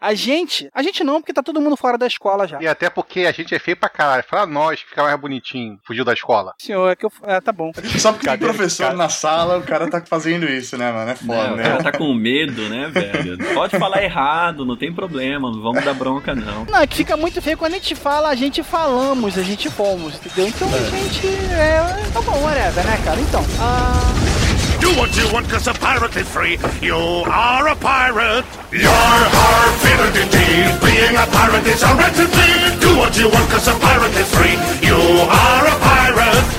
A gente, a gente não, porque tá todo mundo fora da escola já. E até porque a gente é feio pra caralho. Fala nós que fica mais bonitinho, fugiu da escola. Senhor, é que eu. É, tá bom. Só porque tem professor na sala, o cara tá fazendo isso, né, mano? É foda, Não, o né? cara tá com medo, né, velho? Pode falar errado, não tem problema, não vamos dar bronca, não. Não, é que fica muito feio quando a gente fala, a gente falamos, a gente fomos, entendeu? Então a gente. É. Tá bom, whatever, né, cara? Então. Ah. Do what you want cause a pirate is free. You are a pirate. You're feathered indeed. Being a pirate is a right to be. Do what you want cause a pirate is free. You are a pirate.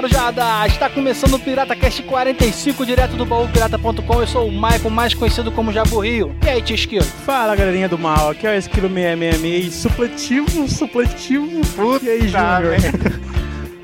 Marujada! Está começando o Pirata Cast 45, direto do baúpirata.com. Eu sou o Michael, mais conhecido como Jabu Rio. E aí, Tio Esquilo? Fala galerinha do mal, aqui é o Esquilo 666, supletivo, supletivo. Puta e aí, Júnior?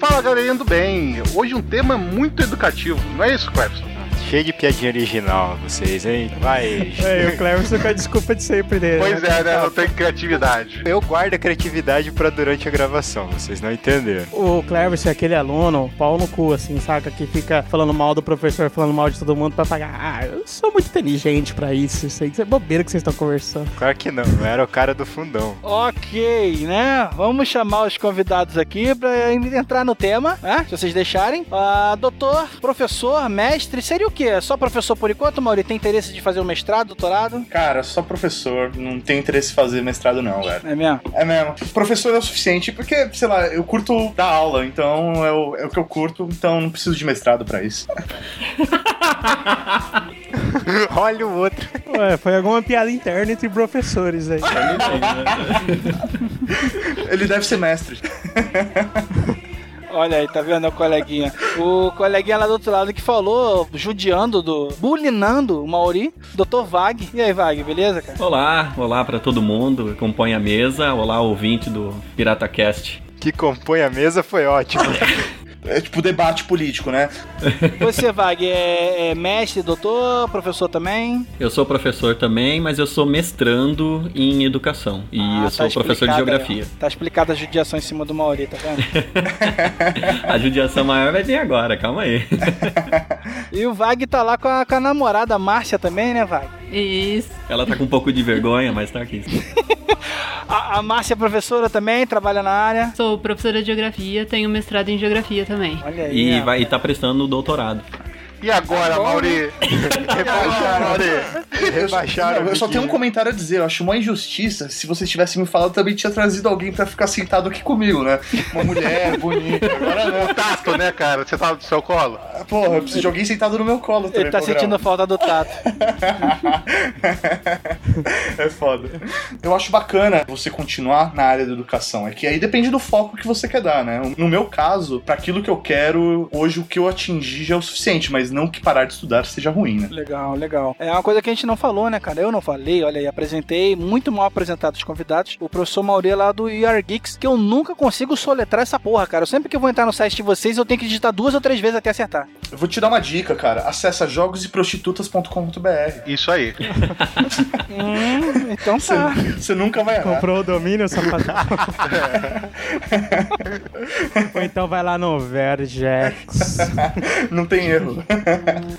Fala galerinha do bem. Hoje um tema muito educativo, não é isso, Clebson? Cheio de piadinha original, vocês, hein? Vai. É, o Cleverson com a desculpa de sempre dele. Pois é, né? Não tem criatividade. Eu guardo a criatividade pra durante a gravação, vocês não entenderam. O Cleverson é aquele aluno, pau no cu, assim, saca? Que fica falando mal do professor, falando mal de todo mundo pra pagar. Ah, eu sou muito inteligente pra isso, isso aí isso é bobeira que vocês estão conversando. Claro que não, não era o cara do fundão. Ok, né? Vamos chamar os convidados aqui pra entrar no tema, né? Se vocês deixarem. Ah, doutor, professor, mestre, seria o quê? Só professor por enquanto, Mauri? Tem interesse de fazer um mestrado, doutorado? Cara, só professor, não tem interesse em fazer mestrado não, velho. É mesmo? É mesmo. Professor é o suficiente, porque, sei lá, eu curto dar aula, então é o, é o que eu curto, então não preciso de mestrado pra isso. Olha o outro. Ué, foi alguma piada interna entre professores aí. Ele deve ser mestre. Olha aí, tá vendo o coleguinha? O coleguinha lá do outro lado que falou, judiando, do, bulinando o Mauri, Dr. Vag. E aí, Vag, beleza, cara? Olá, olá pra todo mundo que compõe a mesa, olá ouvinte do PirataCast. Que compõe a mesa foi ótimo. É tipo debate político, né? Você, Vag, é, é mestre, doutor, professor também? Eu sou professor também, mas eu sou mestrando em educação e Ah, eu sou tá professor de geografia. aí, ó. tá explicada a judiação em cima do Mauri, tá vendo? A judiação maior vai vir agora, calma aí. e o Vag tá lá com a, com a namorada Márcia também, né, Vag? Isso. Ela tá com um pouco de vergonha, mas tá aqui. A, a Márcia é professora também, trabalha na área. Sou professora de geografia, tenho mestrado em geografia também. Olha aí. E, vai, e tá prestando o doutorado. E agora, Mauri? Rebaixaram, rebaixaram. Não, eu só tenho um comentário a dizer. Eu acho uma injustiça. Se vocês tivessem me falado, eu também tinha trazido alguém pra ficar sentado aqui comigo, né? Uma mulher bonita. Agora não. Tato, né, cara? Você tá no seu colo? Ah, Porra, eu preciso de alguém sentado no meu colo também. Ele tá sentindo falta do tato. é foda. Eu acho bacana você continuar na área da educação. É que aí depende do foco que você quer dar, né? No meu caso, pra aquilo que eu quero, hoje o que eu atingir já é o suficiente, mas não que parar de estudar seja ruim, né? Legal, legal. É uma coisa que a gente não falou, né, cara? Eu não falei, olha aí, apresentei, muito mal apresentado os convidados, o professor Mauri lá do ER Geeks, que eu nunca consigo soletrar essa porra, cara. Eu sempre que eu vou entrar no site de vocês, eu tenho que digitar duas ou três vezes até acertar. Eu vou te dar uma dica, cara. Acessa jogoseprostitutas.com.br. Isso aí. Hum, então Você, tá. você nunca vai errar. Comprou o domínio, safado? Ou então vai lá no Vergex. Não tem erro.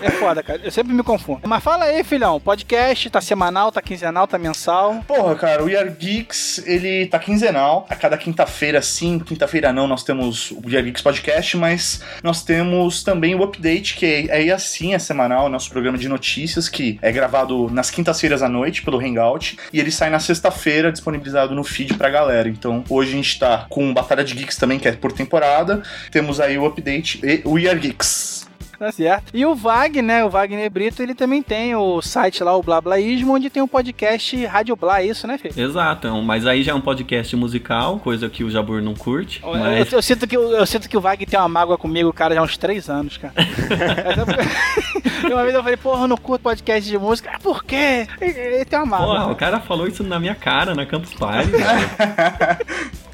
É foda, cara. Eu sempre me confundo. Mas fala aí, filhão. Podcast tá semanal, tá quinzenal, tá mensal. Porra, cara, o We Are Geeks, ele tá quinzenal. A cada quinta-feira, sim, quinta-feira não, nós temos o We Are Geeks Podcast, mas nós temos também o Update, que é aí assim, é semanal, nosso programa de notícias, que é gravado nas quintas-feiras à noite pelo Hangout, e ele sai na sexta-feira, disponibilizado no feed pra galera. Então, hoje a gente tá com Batalha de Geeks também, que é por temporada. Temos aí o Update e o We Are Geeks. Tá certo. E o Wagner, né? O Wagner Brito, ele também tem o site lá, o Blablaísmo, onde tem o podcast Rádio Blá, é isso, né, filho? Exato, é um- mas aí já é um podcast musical, coisa que o Jabur não curte. Eu, Mas eu sinto que, eu, eu sinto que o Wagner tem uma mágoa comigo, cara, já há uns três anos, cara. Uma vez eu falei, porra, eu não curto podcast de música. Ah, por quê? Ele, tem uma mágoa. Porra, o cara falou isso na minha cara na Campus Party.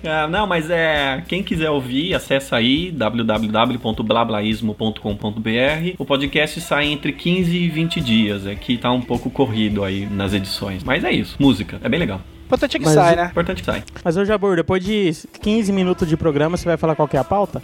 Ah, não, mas é. Quem quiser ouvir, acessa aí www.blablaísmo.com.br. O podcast sai entre 15 e 20 dias. É que tá um pouco corrido aí nas edições. Mas é isso, música. É bem legal. Importante é que Mas sai, né? Importante que sai. Mas, ô Jabur, depois de 15 minutos de programa, você vai falar qual que é a pauta?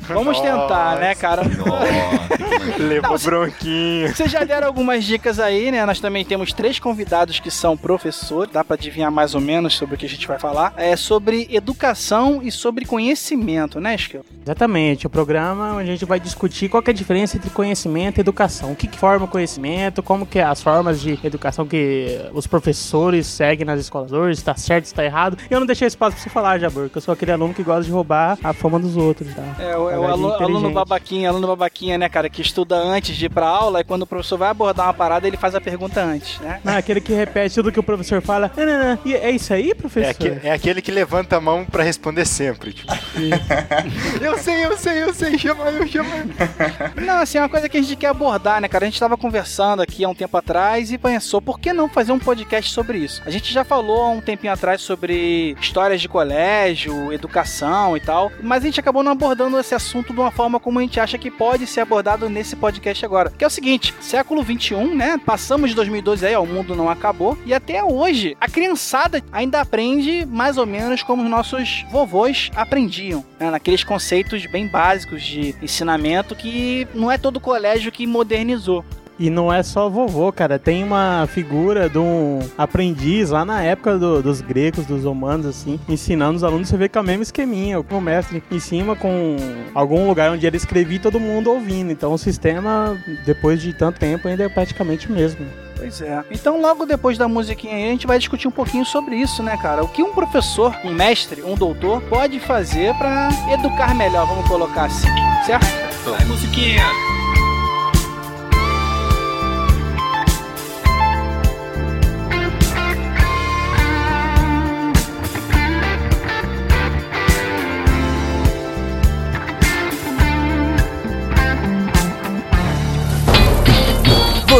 Vamos tentar, né, cara? Levou Não, bronquinho. Vocês já deram algumas dicas aí, né? Nós também temos três convidados que são professores, dá pra adivinhar mais ou menos sobre o que a gente vai falar. É sobre educação e sobre conhecimento, né, Skill? Exatamente, o programa onde a gente vai discutir qual que é a diferença entre conhecimento e educação. O que, que forma o conhecimento, como que é as formas de educação que os professores seguem nas escolas hoje, se tá certo, se tá errado. E eu não deixei espaço pra você falar, Jabur, que eu sou aquele aluno que gosta de roubar a fama dos outros, tá? É, o, é o alu- aluno inteligente. babaquinha, aluno babaquinha, né, cara, que estuda antes de ir pra aula e quando o professor vai abordar uma parada, ele faz a pergunta antes, né? Não, aquele que repete tudo que o professor fala. Não, não, não. E é isso aí, professor? É, aque- é aquele que levanta a mão pra responder sempre. Tipo, eu sei, eu sei, eu sei, chama eu, chama eu. Não, assim, é uma coisa que a gente quer abordar, né, cara? A gente tava conversando aqui há um tempo atrás e pensou, por que não fazer um podcast sobre isso? A gente já falou um tempinho atrás sobre histórias de colégio, educação e tal, mas a gente acabou não abordando esse assunto de uma forma como a gente acha que pode ser abordado nesse podcast agora. Que é o seguinte, século 21, né? Passamos de 2012 aí, ó, o mundo não acabou, e até hoje a criançada ainda aprende mais ou menos como os nossos vovôs aprendiam, né? naqueles conceitos bem básicos de ensinamento que não é todo colégio que modernizou. E não é só vovô, cara. Tem uma figura de um aprendiz lá na época do- dos gregos, dos romanos, assim, ensinando os alunos. Você vê que é o mesmo esqueminha. O mestre em cima com algum lugar onde ele escrevia e todo mundo ouvindo. Então o sistema, depois de tanto tempo, ainda é praticamente o mesmo. Pois é. Então, logo depois da musiquinha aí, a gente vai discutir um pouquinho sobre isso, né, cara? O que um professor, um mestre, um doutor pode fazer pra educar melhor, vamos colocar assim, certo? Vai, musiquinha!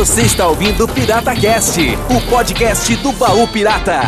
Você está ouvindo Pirata Cast, o podcast do baú pirata.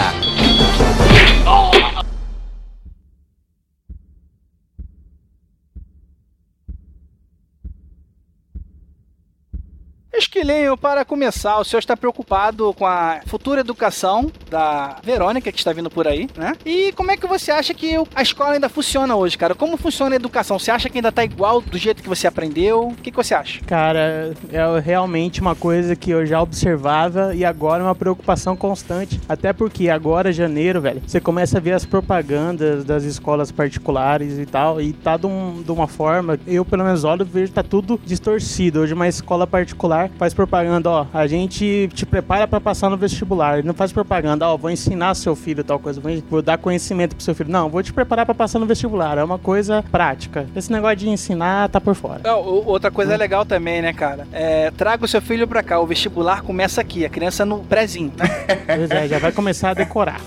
Esquilinho, para começar, o senhor está preocupado com a futura educação da Verônica, que está vindo por aí, né? E como é que você acha que a escola ainda funciona hoje, cara? Como funciona a educação? Você acha que ainda tá igual do jeito que você aprendeu? O que, que você acha? Cara, é realmente uma coisa que eu já observava e agora é uma preocupação constante. Até porque agora, janeiro, velho, você começa a ver as propagandas das escolas particulares e tal, e tá de, um- de uma forma, eu pelo menos olho vejo que tá tudo distorcido. Hoje uma escola particular faz propaganda, ó, a gente te prepara pra passar no vestibular. Ele não faz propaganda, ó, vou ensinar seu filho tal coisa, vou, dar conhecimento pro seu filho. Não, vou te preparar pra passar no vestibular. É uma coisa prática. Esse negócio de ensinar tá por fora. Não, outra coisa legal também, né, cara? É, traga o seu filho pra cá. O vestibular começa aqui, a criança no prézinho, né? Pois é, já vai começar a decorar.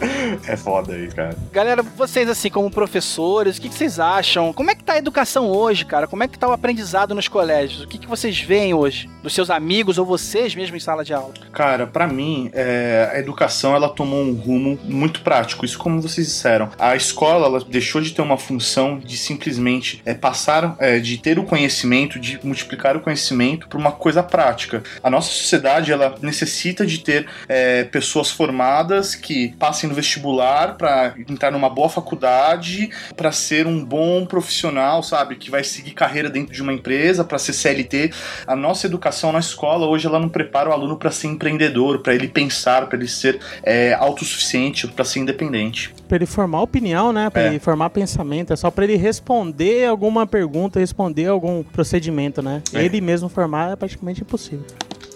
É foda aí, cara. Galera, vocês assim, como professores, o que, que vocês acham? Como é que tá a educação hoje, cara? Como é que tá o aprendizado nos colégios? O que, que vocês veem hoje? Dos seus amigos ou vocês mesmo em sala de aula? Cara, pra mim, é, a educação ela tomou um rumo muito prático. Isso, como vocês disseram, a escola ela deixou de ter uma função de simplesmente é, passar, é, de ter o conhecimento, de multiplicar o conhecimento para uma coisa prática. A nossa sociedade ela necessita de ter é, pessoas formadas que passem no vestibular para entrar numa boa faculdade, para ser um bom profissional, sabe, que vai seguir carreira dentro de uma empresa, para ser CLT. A nossa educação na escola hoje ela não prepara o aluno para ser empreendedor, para ele pensar, para ele ser é, autossuficiente, para ser independente. Pra ele formar opinião, né? Pra É. ele formar pensamento. É só pra ele responder alguma pergunta, responder algum procedimento, né? É. Ele mesmo formar é praticamente impossível.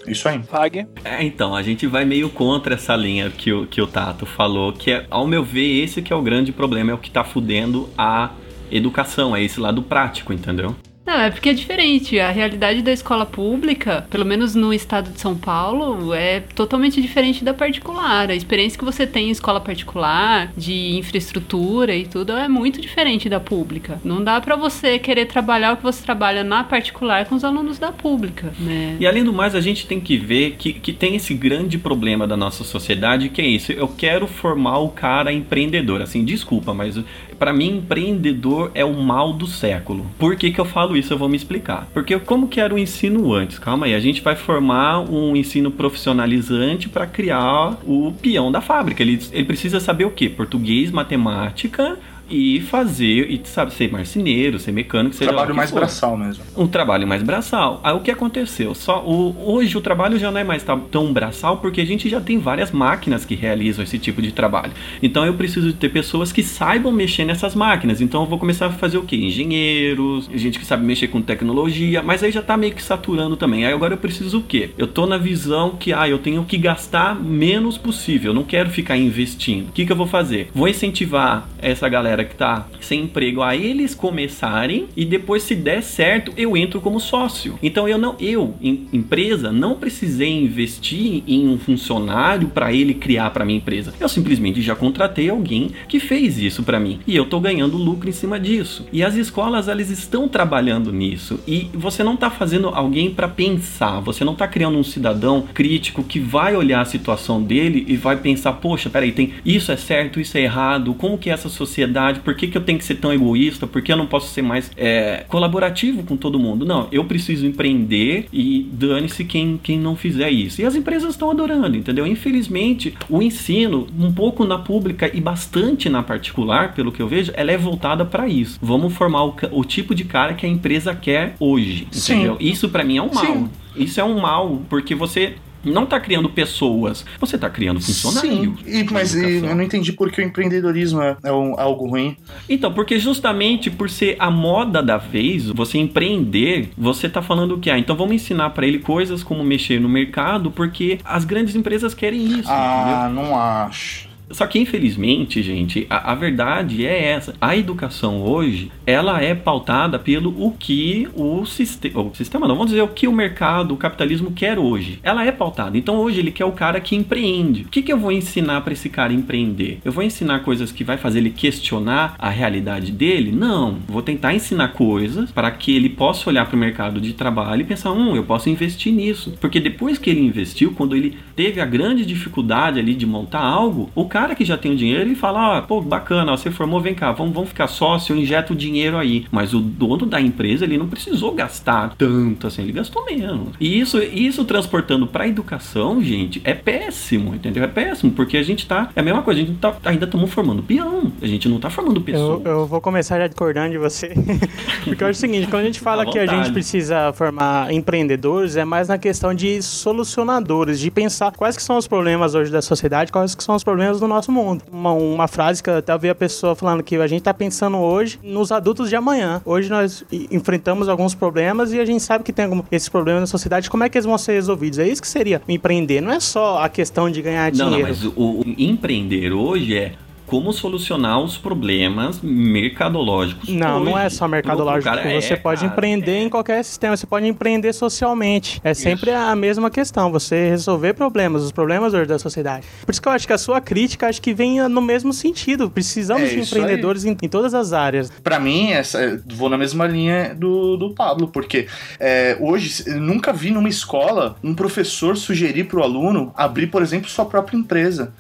Isso aí. Fag. É, então, a gente vai meio contra essa linha que o, que o Tato falou, que é, ao meu ver, esse que é o grande problema, é o que tá fudendo a educação, é esse lado prático, entendeu? Não, é porque é diferente. A realidade da escola pública, pelo menos no estado de São Paulo, é totalmente diferente da particular. A experiência que você tem em escola particular, de infraestrutura e tudo, é muito diferente da pública. Não dá pra você querer trabalhar o que você trabalha na particular com os alunos da pública, né? E além do mais, a gente tem que ver que, que tem esse grande problema da nossa sociedade, que é isso. Eu quero formar o cara empreendedor. Assim, desculpa, mas Pra mim, empreendedor é o mal do século. Por que, que eu falo isso? Eu vou me explicar. Porque como que era o ensino antes? Calma aí, a gente vai formar um ensino profissionalizante para criar o peão da fábrica. Ele, ele precisa saber o quê? Português, matemática, e fazer, e sabe, ser marceneiro, ser mecânico, o Trabalho mais for. braçal mesmo. Um trabalho mais braçal. Aí o que aconteceu? Só o, hoje o trabalho já não é mais tão- tão braçal porque a gente já tem várias máquinas que realizam esse tipo de trabalho. Então eu preciso de ter pessoas que saibam mexer nessas máquinas. Então eu vou começar a fazer o quê? Engenheiros, gente que sabe mexer com tecnologia, mas aí já tá meio que saturando também. Aí agora eu preciso o quê? Eu tô na visão que ah, eu tenho que gastar menos possível, eu não quero ficar investindo. O que, que eu vou fazer? Vou incentivar essa galera que tá sem emprego a eles começarem e depois se der certo, eu entro como sócio. Então eu não, eu, em- empresa, não precisei investir em um funcionário para ele criar para minha empresa. Eu simplesmente já contratei alguém que fez isso para mim e eu tô ganhando lucro em cima disso. E as escolas elas estão trabalhando nisso e você não tá fazendo alguém para pensar, você não tá criando um cidadão crítico que vai olhar a situação dele e vai pensar, poxa, peraí, tem isso é certo, isso é errado, como que essa sociedade, por que, que eu tenho que ser tão egoísta, por que eu não posso ser mais é, colaborativo com todo mundo? Não, eu preciso empreender e dane-se quem, quem não fizer isso. E as empresas estão adorando, entendeu? Infelizmente, o ensino, um pouco na pública e bastante na particular, pelo que eu vejo, ela é voltada para isso. Vamos formar o, o tipo de cara que a empresa quer hoje, Sim. entendeu? Isso para mim é um mal. Sim. Isso é um mal, porque você não tá criando pessoas, você tá criando funcionários. Sim, e, mas e, eu não entendi por que o empreendedorismo é, é um- algo ruim. Então, porque justamente por ser a moda da vez, você empreender, você tá falando o que? Ah, então vamos ensinar pra ele coisas como mexer no mercado, porque as grandes empresas querem isso, entendeu? Ah, não acho. Só que infelizmente, gente, a, a verdade é essa. A educação hoje, ela é pautada pelo o que o sistema, o sistema não, vamos dizer o que o mercado, o capitalismo quer hoje. Ela é pautada. Então hoje ele quer o cara que empreende. O que, que eu vou ensinar para esse cara empreender? Eu vou ensinar coisas que vai fazer ele questionar a realidade dele? Não. Vou tentar ensinar coisas para que ele possa olhar para o mercado de trabalho e pensar, hum, eu posso investir nisso. Porque depois que ele investiu, quando ele teve a grande dificuldade ali de montar algo, o cara que já tem o dinheiro, ele fala, ah, pô, bacana, você formou, vem cá, vamos, vamos ficar sócio, eu injeto o dinheiro aí. Mas o dono da empresa, ele não precisou gastar tanto assim, ele gastou menos. E isso, isso transportando pra educação, gente, é péssimo, entendeu? É péssimo, porque a gente tá, é a mesma coisa, a gente tá, ainda estamos formando peão, a gente não tá formando Eu, pessoa. eu vou começar já discordando de você. Porque eu acho o seguinte, quando a gente fala que a gente precisa formar empreendedores, é mais na questão de solucionadores, de pensar quais que são os problemas hoje da sociedade, quais que são os problemas do nosso mundo. Uma, uma frase que eu até ouvi a pessoa falando que a gente tá pensando hoje nos adultos de amanhã. Hoje nós enfrentamos alguns problemas e a gente sabe que tem algum, esses problemas na sociedade, como é que eles vão ser resolvidos? É isso que seria empreender, não é só a questão de ganhar Não, não, dinheiro. mas o, o empreender hoje é como solucionar os problemas mercadológicos. Não, não hoje. é só mercadológico. Você é, pode cara, empreender é. em qualquer sistema, você pode empreender socialmente. É sempre a mesma questão, você resolver problemas, os problemas hoje da sociedade. Por isso que eu acho que a sua crítica acho que vem no mesmo sentido. Precisamos É de empreendedores em, em todas as áreas. Pra mim, essa, vou na mesma linha do, do Pablo, porque é, hoje eu nunca vi numa escola um professor sugerir pro aluno abrir, por exemplo, sua própria empresa.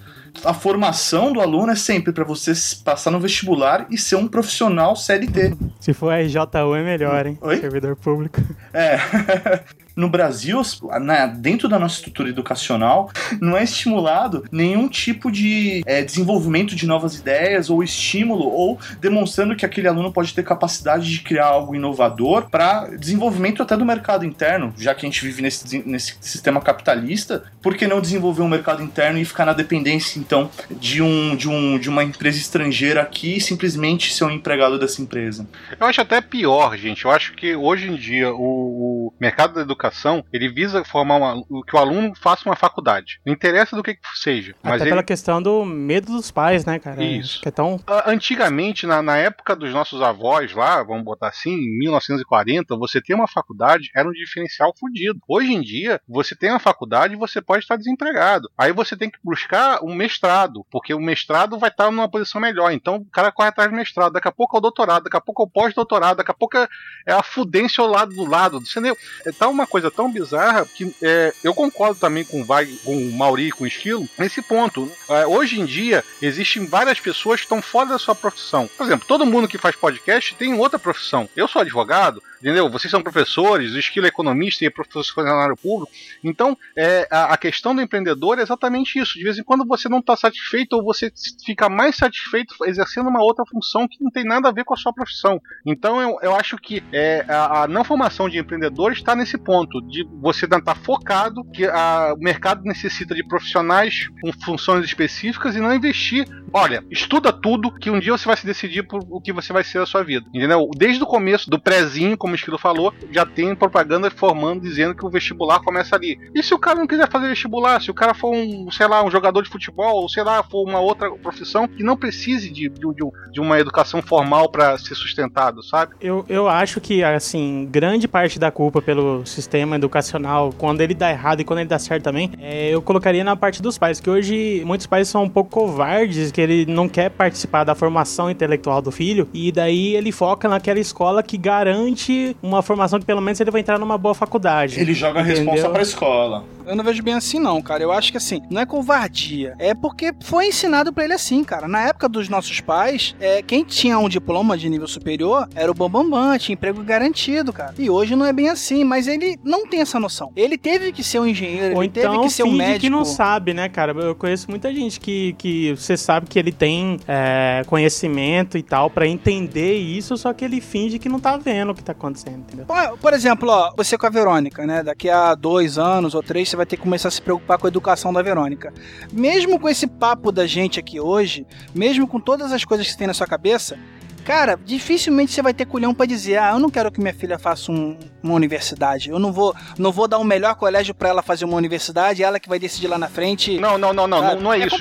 A formação do aluno é sempre para você passar no vestibular e ser um profissional CLT. Se for RJU é melhor, hein? Oi? Servidor público. É. No Brasil, na- dentro da nossa estrutura educacional, não é estimulado nenhum tipo de é, desenvolvimento de novas ideias ou estímulo ou demonstrando que aquele aluno pode ter capacidade de criar algo inovador para desenvolvimento até do mercado interno, já que a gente vive nesse, nesse sistema capitalista, por que não desenvolver um mercado interno e ficar na dependência então de um de um de uma empresa estrangeira aqui e simplesmente ser um empregado dessa empresa? Eu acho até pior, gente. Eu acho que hoje em dia o, o mercado da educação ele visa formar uma, o- que o aluno faça uma faculdade. Não interessa do que, que seja. Mas Até ele, pela questão do medo dos pais, né, cara? Isso. Que é tão. Ah, Antigamente, na, na época dos nossos avós lá, vamos botar assim, em 1940, você ter uma faculdade era um diferencial fodido. Hoje em dia, você tem uma faculdade e você pode estar desempregado. Aí você tem que buscar um mestrado, porque o mestrado vai estar numa posição melhor. Então o cara corre atrás do mestrado, daqui a pouco é o doutorado, daqui a pouco é o pós-doutorado, daqui a pouco é é a fudência ao lado do lado. Entendeu? É, Tá uma coisa coisa tão bizarra que é, eu concordo também com o, Wag, com o Mauri e com o Esquilo nesse ponto. É, hoje em dia, existem várias pessoas que estão fora da sua profissão. Por exemplo, todo mundo que faz podcast tem outra profissão. Eu sou advogado, entendeu? Vocês são professores, o Esquilo é economista e é funcionário público. Então, é, a, a questão do empreendedor é exatamente isso. De vez em quando você não está satisfeito ou você fica mais satisfeito exercendo uma outra função que não tem nada a ver com a sua profissão. Então, eu, eu acho que é, a, a não formação de empreendedores está nesse ponto, de você estar tá focado, que a, o mercado necessita de profissionais com funções específicas e não investir. Olha, estuda tudo que um dia você vai se decidir por o que você vai ser a sua vida. Entendeu? Desde o começo, do prézinho, como o Esquilo falou, já tem propaganda formando dizendo que o vestibular começa ali. E se o cara não quiser fazer vestibular, se o cara for um, sei lá, um jogador de futebol, ou sei lá, for uma outra profissão que não precise de, de, de uma educação formal para ser sustentado, sabe? Eu, eu acho que, assim, grande parte da culpa pelo sistema educacional, quando ele dá errado e quando ele dá certo também, é, eu colocaria na parte dos pais, que hoje muitos pais são um pouco covardes, que ele não quer participar da formação intelectual do filho, e daí ele foca naquela escola que garante uma formação que pelo menos ele vai entrar numa boa faculdade. Ele joga a responsa pra escola. Eu não vejo bem assim, não, cara. Eu acho que assim, não é covardia. É porque foi ensinado pra ele assim, cara. Na época dos nossos pais, é, quem tinha um diploma de nível superior era o Bambambam, tinha emprego garantido, cara. E hoje não é bem assim, mas ele não tem essa noção. Ele teve que ser um engenheiro, Ou ele teve então que ser um finge médico. que não sabe, né, cara? Eu conheço muita gente que, que você sabe que ele tem é, conhecimento e tal pra entender isso, só que ele finge que não tá vendo o que tá acontecendo, entendeu? Por, por exemplo, ó, você com a Verônica, né? Daqui a dois anos ou três, você vai ter que começar a se preocupar com a educação da Verônica. Mesmo com esse papo da gente aqui hoje, mesmo com todas as coisas que você tem na sua cabeça, cara, dificilmente você vai ter culhão pra dizer, ah, eu não quero que minha filha faça um- uma universidade. Eu não vou, não vou dar o melhor colégio pra ela fazer uma universidade, ela que vai decidir lá na frente. Não, não, não, não, não, não é, É isso.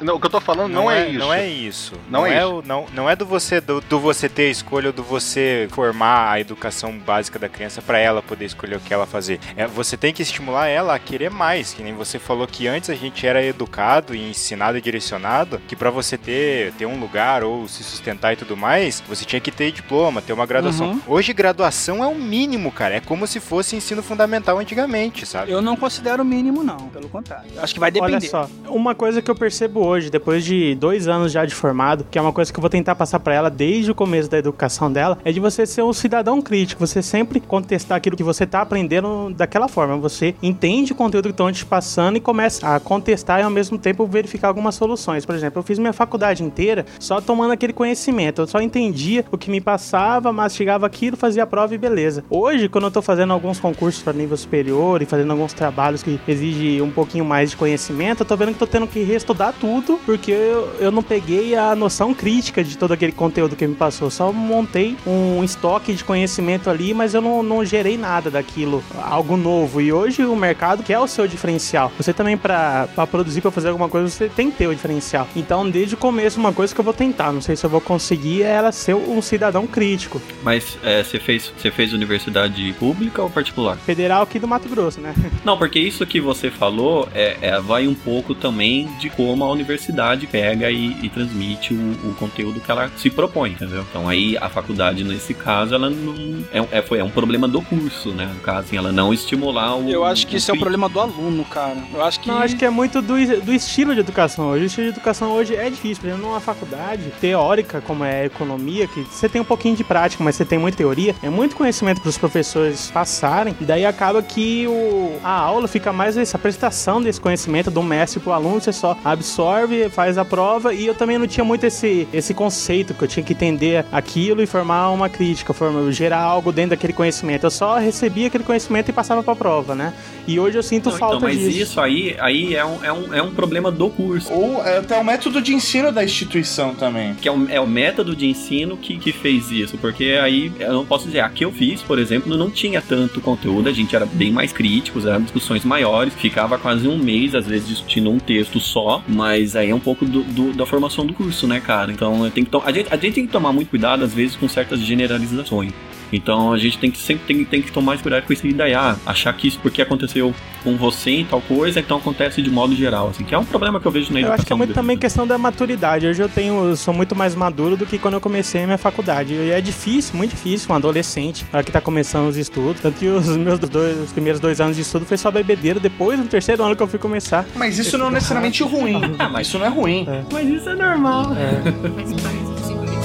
Não, O que eu tô falando não, é, isso. Não é isso. Não Não, é é, isso. o- não, não é do você do, do você ter a escolha ou do você formar a educação básica da criança pra ela poder escolher o que ela fazer. É, você tem que estimular ela a querer mais, que nem você falou que antes a gente era educado e ensinado e direcionado que pra você ter ter um lugar ou se sustentar e tudo mais, você tinha que ter diploma, ter uma graduação. Uhum. Hoje graduação é o mínimo, cara. É como se fosse ensino fundamental antigamente, sabe? Eu não considero o mínimo, não. Pelo contrário. Acho que vai depender. Olha só, uma coisa que eu percebo hoje, depois de dois anos já de formado, que é uma coisa que eu vou tentar passar pra ela desde o começo da educação dela, é de você ser um cidadão crítico, você sempre contestar aquilo que você tá aprendendo daquela forma. Você entende o conteúdo que estão te passando e começa a contestar e ao mesmo tempo verificar algumas soluções. Por exemplo, eu fiz minha faculdade inteira só tomando aquele conhecimento, eu só entendia o que me passava, mastigava aquilo, fazia a prova e beleza. Hoje, quando eu tô fazendo alguns concursos para nível superior e fazendo alguns trabalhos que exigem um pouquinho mais de conhecimento, eu tô vendo que tô tendo que reestudar tudo, porque eu, eu não peguei a noção crítica de todo aquele conteúdo que me passou. Só montei um estoque de conhecimento ali, mas eu não, não gerei nada daquilo, algo novo. E hoje o mercado quer o seu diferencial. Você também, para produzir, para fazer alguma coisa, você tem que ter o diferencial. Então, desde o começo, uma coisa que eu vou tentar, não sei se eu vou conseguir, é ela ser um cidadão crítico. Mas é, você fez, você fez universidade pública ou particular? Federal aqui do Mato Grosso, né? Não, porque isso que você falou é, é, vai um pouco também de como a universidade pega e, e transmite o, o conteúdo que ela se propõe, entendeu? Então aí a faculdade, nesse caso, ela não. É, é, foi, é um problema do curso, né? No caso, assim, ela não estimular o. Eu acho que isso é o crítico. problema do aluno, cara. Eu acho que. Não, acho que é muito do, do estilo de educação hoje. O estilo de educação hoje é difícil. Por exemplo, numa faculdade teórica, como é a economia, que você tem um pouquinho de prática, mas você tem muita teoria, é muito conhecimento para os professores passarem, e daí acaba que o, a aula fica mais essa prestação desse conhecimento do mestre pro aluno, você só absorve, faz a prova, e eu também não tinha muito esse, esse conceito, que eu tinha que entender aquilo e formar uma crítica, formar, gerar algo dentro daquele conhecimento. Eu só recebia aquele conhecimento e passava pra prova, né? E hoje eu sinto Não, falta então, mas disso. isso aí, aí é, um, é, um, é um problema do curso. Ou é até o método de ensino da instituição também. Que é o, é o método de ensino que, que fez isso. Porque aí, eu não posso dizer, a que eu fiz, por exemplo, não tinha tanto conteúdo, a gente era bem mais críticos, eram discussões maiores, ficava quase um mês, às vezes, discutindo um texto só, mas aí é um pouco do, do- da formação do curso, né, cara? Então, tenho que a, gente, a gente tem que tomar muito cuidado, às vezes, com certas generalizações. Então a gente tem que sempre tem, tem que tomar cuidado com isso daí, ah, achar que isso porque aconteceu com você em tal coisa, então acontece de modo geral, assim, que é um problema que eu vejo na Eu educação. acho que é muito também questão da maturidade. Hoje eu tenho, eu sou muito mais maduro do que quando eu comecei a minha faculdade. E é difícil, muito difícil, um adolescente, que tá começando os estudos. Tanto que os meus dois, os primeiros dois anos de estudo foi só bebedeira. Depois, no terceiro ano que eu fui começar. Mas isso não é necessariamente ruim. Ah, mas- Isso não é ruim. Mas isso é normal.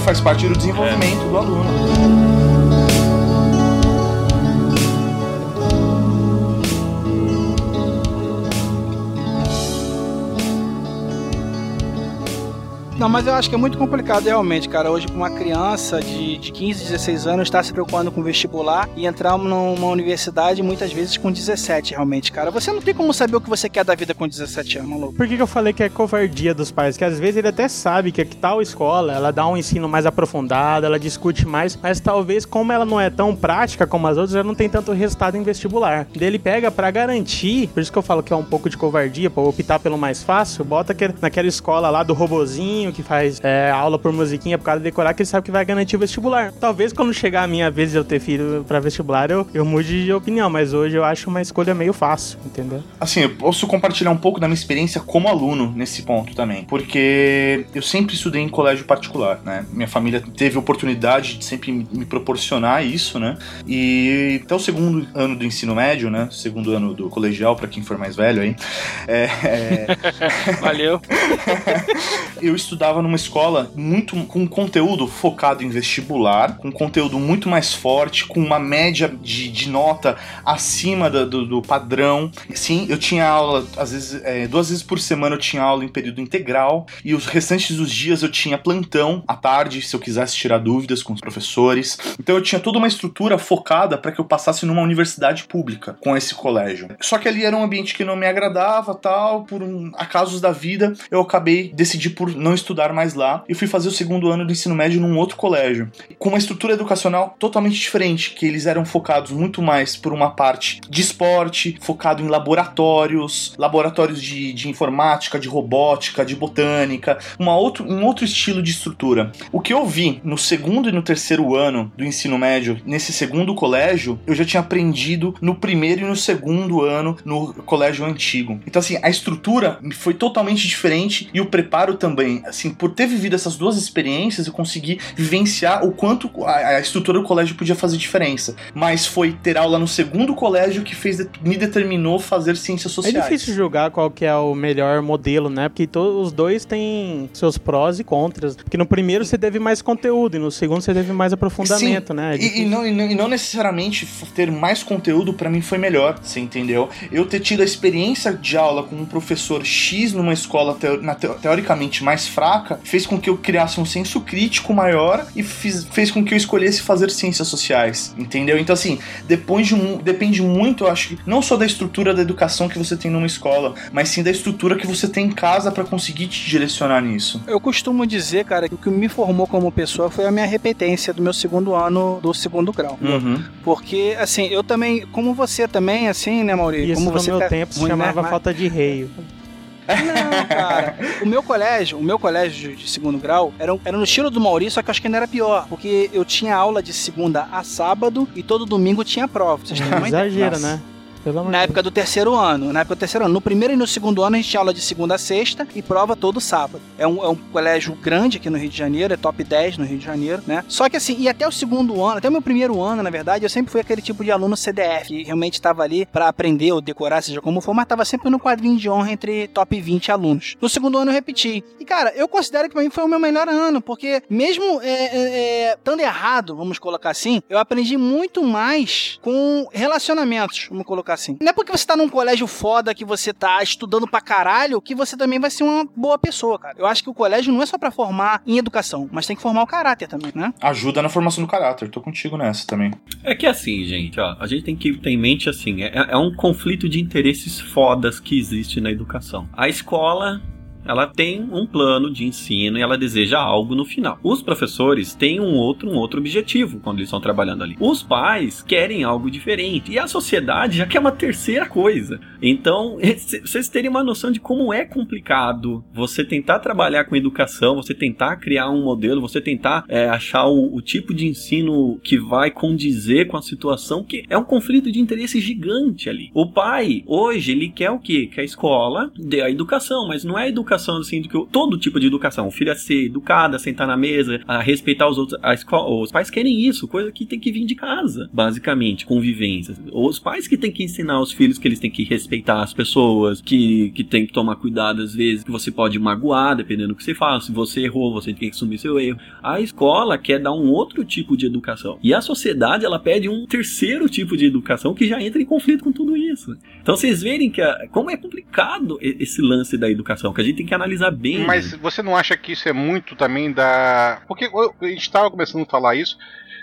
Faz parte do desenvolvimento do aluno. Não, mas eu acho que é muito complicado realmente, cara. Hoje, uma criança de, de 15, 16 anos está se preocupando com vestibular e entrar numa universidade muitas vezes com 17, realmente, cara. Você não tem como saber o que você quer da vida com 17 anos, maluco. Por que, que eu falei que é covardia dos pais? Que às vezes ele até sabe que tal escola, ela dá um ensino mais aprofundado, ela discute mais, mas talvez como ela não é tão prática como as outras, ela não tem tanto resultado em vestibular. Ele pega pra garantir, por isso que eu falo que é um pouco de covardia, pra optar pelo mais fácil, bota naquela escola lá do robozinho que faz é, aula por musiquinha pro cara decorar, que ele sabe que vai garantir o vestibular. Talvez quando chegar a minha vez de eu ter filho pra vestibular, eu, eu mude de opinião, mas hoje eu acho uma escolha meio fácil, entendeu? Assim, eu posso compartilhar um pouco da minha experiência como aluno nesse ponto também. Porque eu sempre estudei em colégio particular, né? Minha família teve oportunidade de sempre me proporcionar isso, né? E até o segundo ano do ensino médio, né? Segundo ano do colegial, pra quem for mais velho aí. é, é, Valeu. eu estudava numa escola muito com conteúdo focado em vestibular, com conteúdo muito mais forte, com uma média de, de nota acima da- do, do padrão. Sim, eu tinha aula, às vezes, é, duas vezes por semana eu tinha aula em período integral, e os restantes dos dias eu tinha plantão à tarde, se eu quisesse tirar dúvidas com os professores. Então eu tinha toda uma estrutura focada para que eu passasse numa universidade pública com esse colégio. Só que ali era um ambiente que não me agradava, tal, por um, acasos da vida, eu acabei decidi por não estudar mais lá e fui fazer o segundo ano do ensino médio num outro colégio, com uma estrutura educacional totalmente diferente, que eles eram focados muito mais por uma parte de esporte, focado em laboratórios, laboratórios de, de informática, de robótica, de botânica, uma outro, um outro estilo de estrutura. O que eu vi no segundo e no terceiro ano do ensino médio, nesse segundo colégio, eu já tinha aprendido no primeiro e no segundo ano no colégio antigo. Então, assim, a estrutura foi totalmente diferente e o preparo também. Assim, por ter vivido essas duas experiências, eu consegui vivenciar o quanto a, a estrutura do colégio podia fazer diferença. Mas foi ter aula no segundo colégio que fez, me determinou fazer ciências É sociais. difícil julgar qual que é o melhor modelo, né? Porque todos os dois têm seus prós e contras. Porque no primeiro você teve mais conteúdo e no segundo você teve mais aprofundamento, Sim, né? É e- e, não, e, não, e não necessariamente ter mais conteúdo pra mim foi melhor, você entendeu? Eu ter tido a experiência de aula com um professor X numa escola teo- na teo- teoricamente mais fraca fez com que eu criasse um senso crítico maior e fiz- fez com que eu escolhesse fazer ciências sociais, entendeu? Então, assim, depois de um, depende muito, eu acho que não só da estrutura da educação que você tem numa escola, mas sim da estrutura que você tem em casa pra conseguir te direcionar nisso. Eu costumo dizer, cara, que o que me formou como pessoa foi a minha repetência do meu segundo ano do segundo grau. Uhum. Porque, assim, eu também, como você também, assim, né, Maurício? Isso como no você meu tá tempo se né? chamava Mas- falta de reio. Não, cara. O meu colégio, o meu colégio de, segundo grau, era, era no estilo do Maurício, só que eu acho que ainda era pior. Porque eu tinha aula de segunda a sábado e todo domingo tinha prova. Vocês têm uma ideia? Exagera, Nossa. né? Pelo Na época do terceiro ano, na época do terceiro ano. No primeiro e no segundo ano a gente tinha aula de segunda a sexta e prova todo sábado. É um, é um colégio grande aqui no Rio de Janeiro, é top 10 no Rio de Janeiro, né? Só que assim, e até o segundo ano, até o meu primeiro ano, na verdade, eu sempre fui aquele tipo de aluno CDF, que realmente estava ali pra aprender ou decorar, seja como for, mas tava sempre no quadrinho de honra entre top 20 alunos. No segundo ano eu repeti. E cara, eu considero que pra mim foi o meu melhor ano, porque mesmo é, é, é, estando errado, vamos colocar assim, eu aprendi muito mais com relacionamentos, vamos colocar assim. Não é porque você tá num colégio foda que você tá estudando pra caralho que você também vai ser uma boa pessoa, cara. Eu acho que o colégio não é só pra formar em educação, mas tem que formar o caráter também, né? Ajuda na formação do caráter, tô contigo nessa também. É que assim, gente, ó, a gente tem que ter em mente assim, é, é um conflito de interesses fodas que existe na educação. A escola ela tem um plano de ensino e ela deseja algo no final. Os professores têm um outro, um outro objetivo quando eles estão trabalhando ali. Os pais querem algo diferente e a sociedade já quer uma terceira coisa. Então, vocês terem uma noção de como é complicado você tentar trabalhar com educação, você tentar criar um modelo, você tentar é, achar o, o tipo de ensino que vai condizer com a situação, que é um conflito de interesse gigante ali. O pai, hoje, ele quer o quê? Que a escola dê a educação, mas não é a educação assim do que todo tipo de educação. O filho é ser educado, a sentar na mesa, a respeitar os outros. A os pais querem isso, coisa que tem que vir de casa, basicamente, convivências. Os pais que têm que ensinar os filhos que eles têm que respeitar as pessoas, que, que tem que tomar cuidado às vezes, que você pode magoar, dependendo do que você faz. Se você errou, você tem que assumir seu erro. A escola quer dar um outro tipo de educação. E a sociedade, ela pede um terceiro tipo de educação que já entra em conflito com tudo isso. Então vocês verem que a, como é complicado esse lance da educação, que a gente tem que analisar bem. Mas né? você não acha que isso é muito também da. Porque a gente estava começando a falar isso.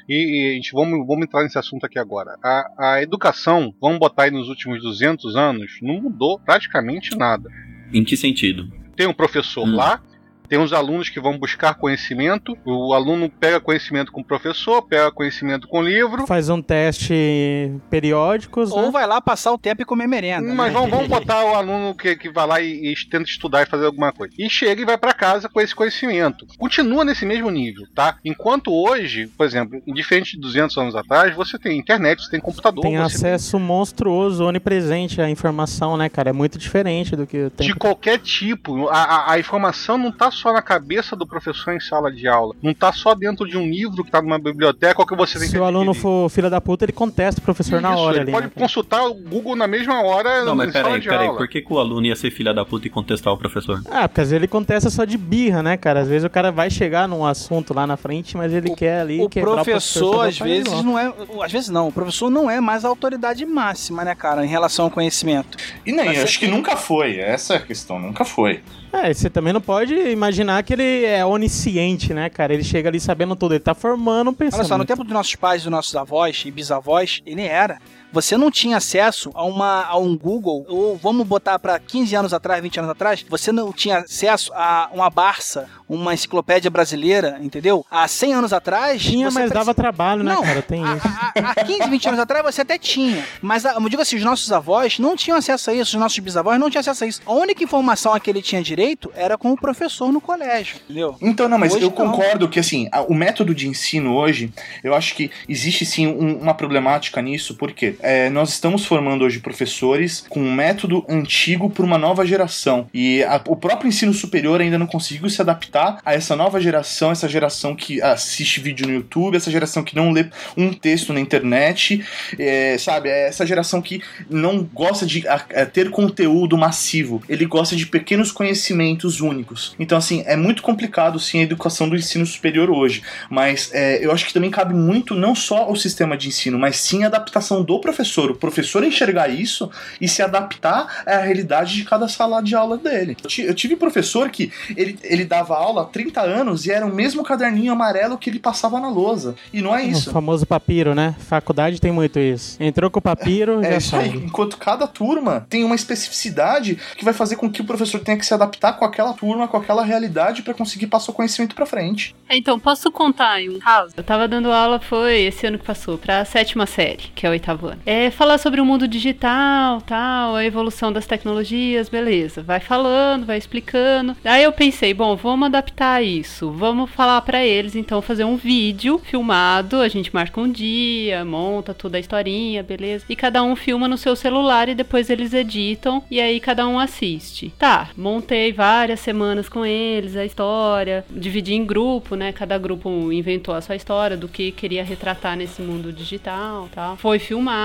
E, e a gente vamos, vamos entrar nesse assunto aqui agora. A, a educação, vamos botar aí nos últimos 200 anos, não mudou praticamente nada. Em que sentido? Tem um professor Hum. lá, tem uns alunos que vão buscar conhecimento, o aluno pega conhecimento com o professor, pega conhecimento com o livro. Faz um teste periódicos, Ou né? vai lá passar o tempo e comer merenda. Mas né? vamos, vamos botar o aluno que, que vai lá e, e tenta estudar e fazer alguma coisa. E chega e vai para casa com esse conhecimento. Continua nesse mesmo nível, tá? Enquanto hoje, por exemplo, diferente de 200 anos atrás, você tem internet, você tem computador, Tem você acesso monstruoso, onipresente à informação, né, cara? É muito diferente do que tem. de qualquer tipo. A, a- a informação não tá só na cabeça do professor em sala de aula. Não tá só dentro de um livro que tá numa biblioteca ou que você tem Se que o aluno for filha da puta, ele contesta o professor na Isso, hora ele ali. pode né, consultar o Google na mesma hora Não, mas peraí, peraí, por que, que o aluno ia ser filha da puta e contestar o professor? Ah, porque às vezes ele contesta só de birra, né, cara? Às vezes o cara vai chegar num assunto lá na frente, mas ele quer ali O quebrar professor, o às professor vezes, não é. Às vezes não. O professor não é mais a autoridade máxima, né, cara, em relação ao conhecimento. E nem, Mas eu acho você que tem- nunca foi. Essa é a questão, nunca foi. É, você também não pode imaginar que ele é onisciente, né, cara? Ele chega ali sabendo tudo, ele tá formando um Olha pensamento. só, no tempo dos nossos pais, dos nossos avós e bisavós, ele era. Você não tinha acesso a, uma, a um Google, ou vamos botar para 15 anos atrás, 20 anos atrás, você não tinha acesso a uma Barça, uma enciclopédia brasileira, entendeu? Há 100 anos atrás. Tinha, mas dava trabalho, né, Não, cara? Tem há, isso. há- há 15, 20 anos atrás você até tinha. Mas, ah, eu digo assim, os nossos avós não tinham acesso a isso, os nossos bisavós não tinham acesso a isso. A única informação a que ele tinha direito era com o professor no colégio, entendeu? Então, não, mas Hoje eu não. concordo que, assim, a- o método de ensino hoje, eu acho que existe sim um- uma problemática nisso, porque é, nós estamos formando hoje professores com um método antigo para uma nova geração. E a- o próprio ensino superior ainda não conseguiu se adaptar a essa nova geração, essa geração que assiste vídeo no YouTube, essa geração que não lê um texto na internet, é, sabe? É essa geração que não gosta de a- a ter conteúdo massivo, ele gosta de pequenos conhecimentos únicos. Então, assim, é muito complicado, sim, a educação do ensino superior hoje. Mas é, eu acho que também cabe muito não só ao sistema de ensino, mas sim a adaptação do professor. O professor enxergar isso e se adaptar à realidade de cada sala de aula dele. Eu ti- Eu tive professor que ele, ele dava aula há 30 anos e era o mesmo caderninho amarelo que ele passava na lousa. E não é isso. O famoso papiro, né? Faculdade tem muito isso. Entrou com o papiro, É já isso aí, enquanto cada turma tem uma especificidade que vai fazer com que o professor tenha que se adaptar com aquela turma, com aquela realidade para conseguir passar o conhecimento para frente. É, Então, posso contar aí um caso? Eu tava dando aula, foi esse ano que passou, pra sétima série, que é o oitavo ano. É falar sobre o mundo digital, tal, a evolução das tecnologias, beleza. Vai falando, vai explicando. Aí eu pensei, bom, vamos adaptar isso. Vamos falar pra eles, então, fazer um vídeo filmado. A gente marca um dia, monta toda a historinha, beleza. E cada um filma no seu celular e depois eles editam. E aí cada um assiste. Tá, montei várias semanas com eles, a história. Dividi em grupo, né? Cada grupo inventou a sua história do que queria retratar nesse mundo digital, tal. Foi filmado,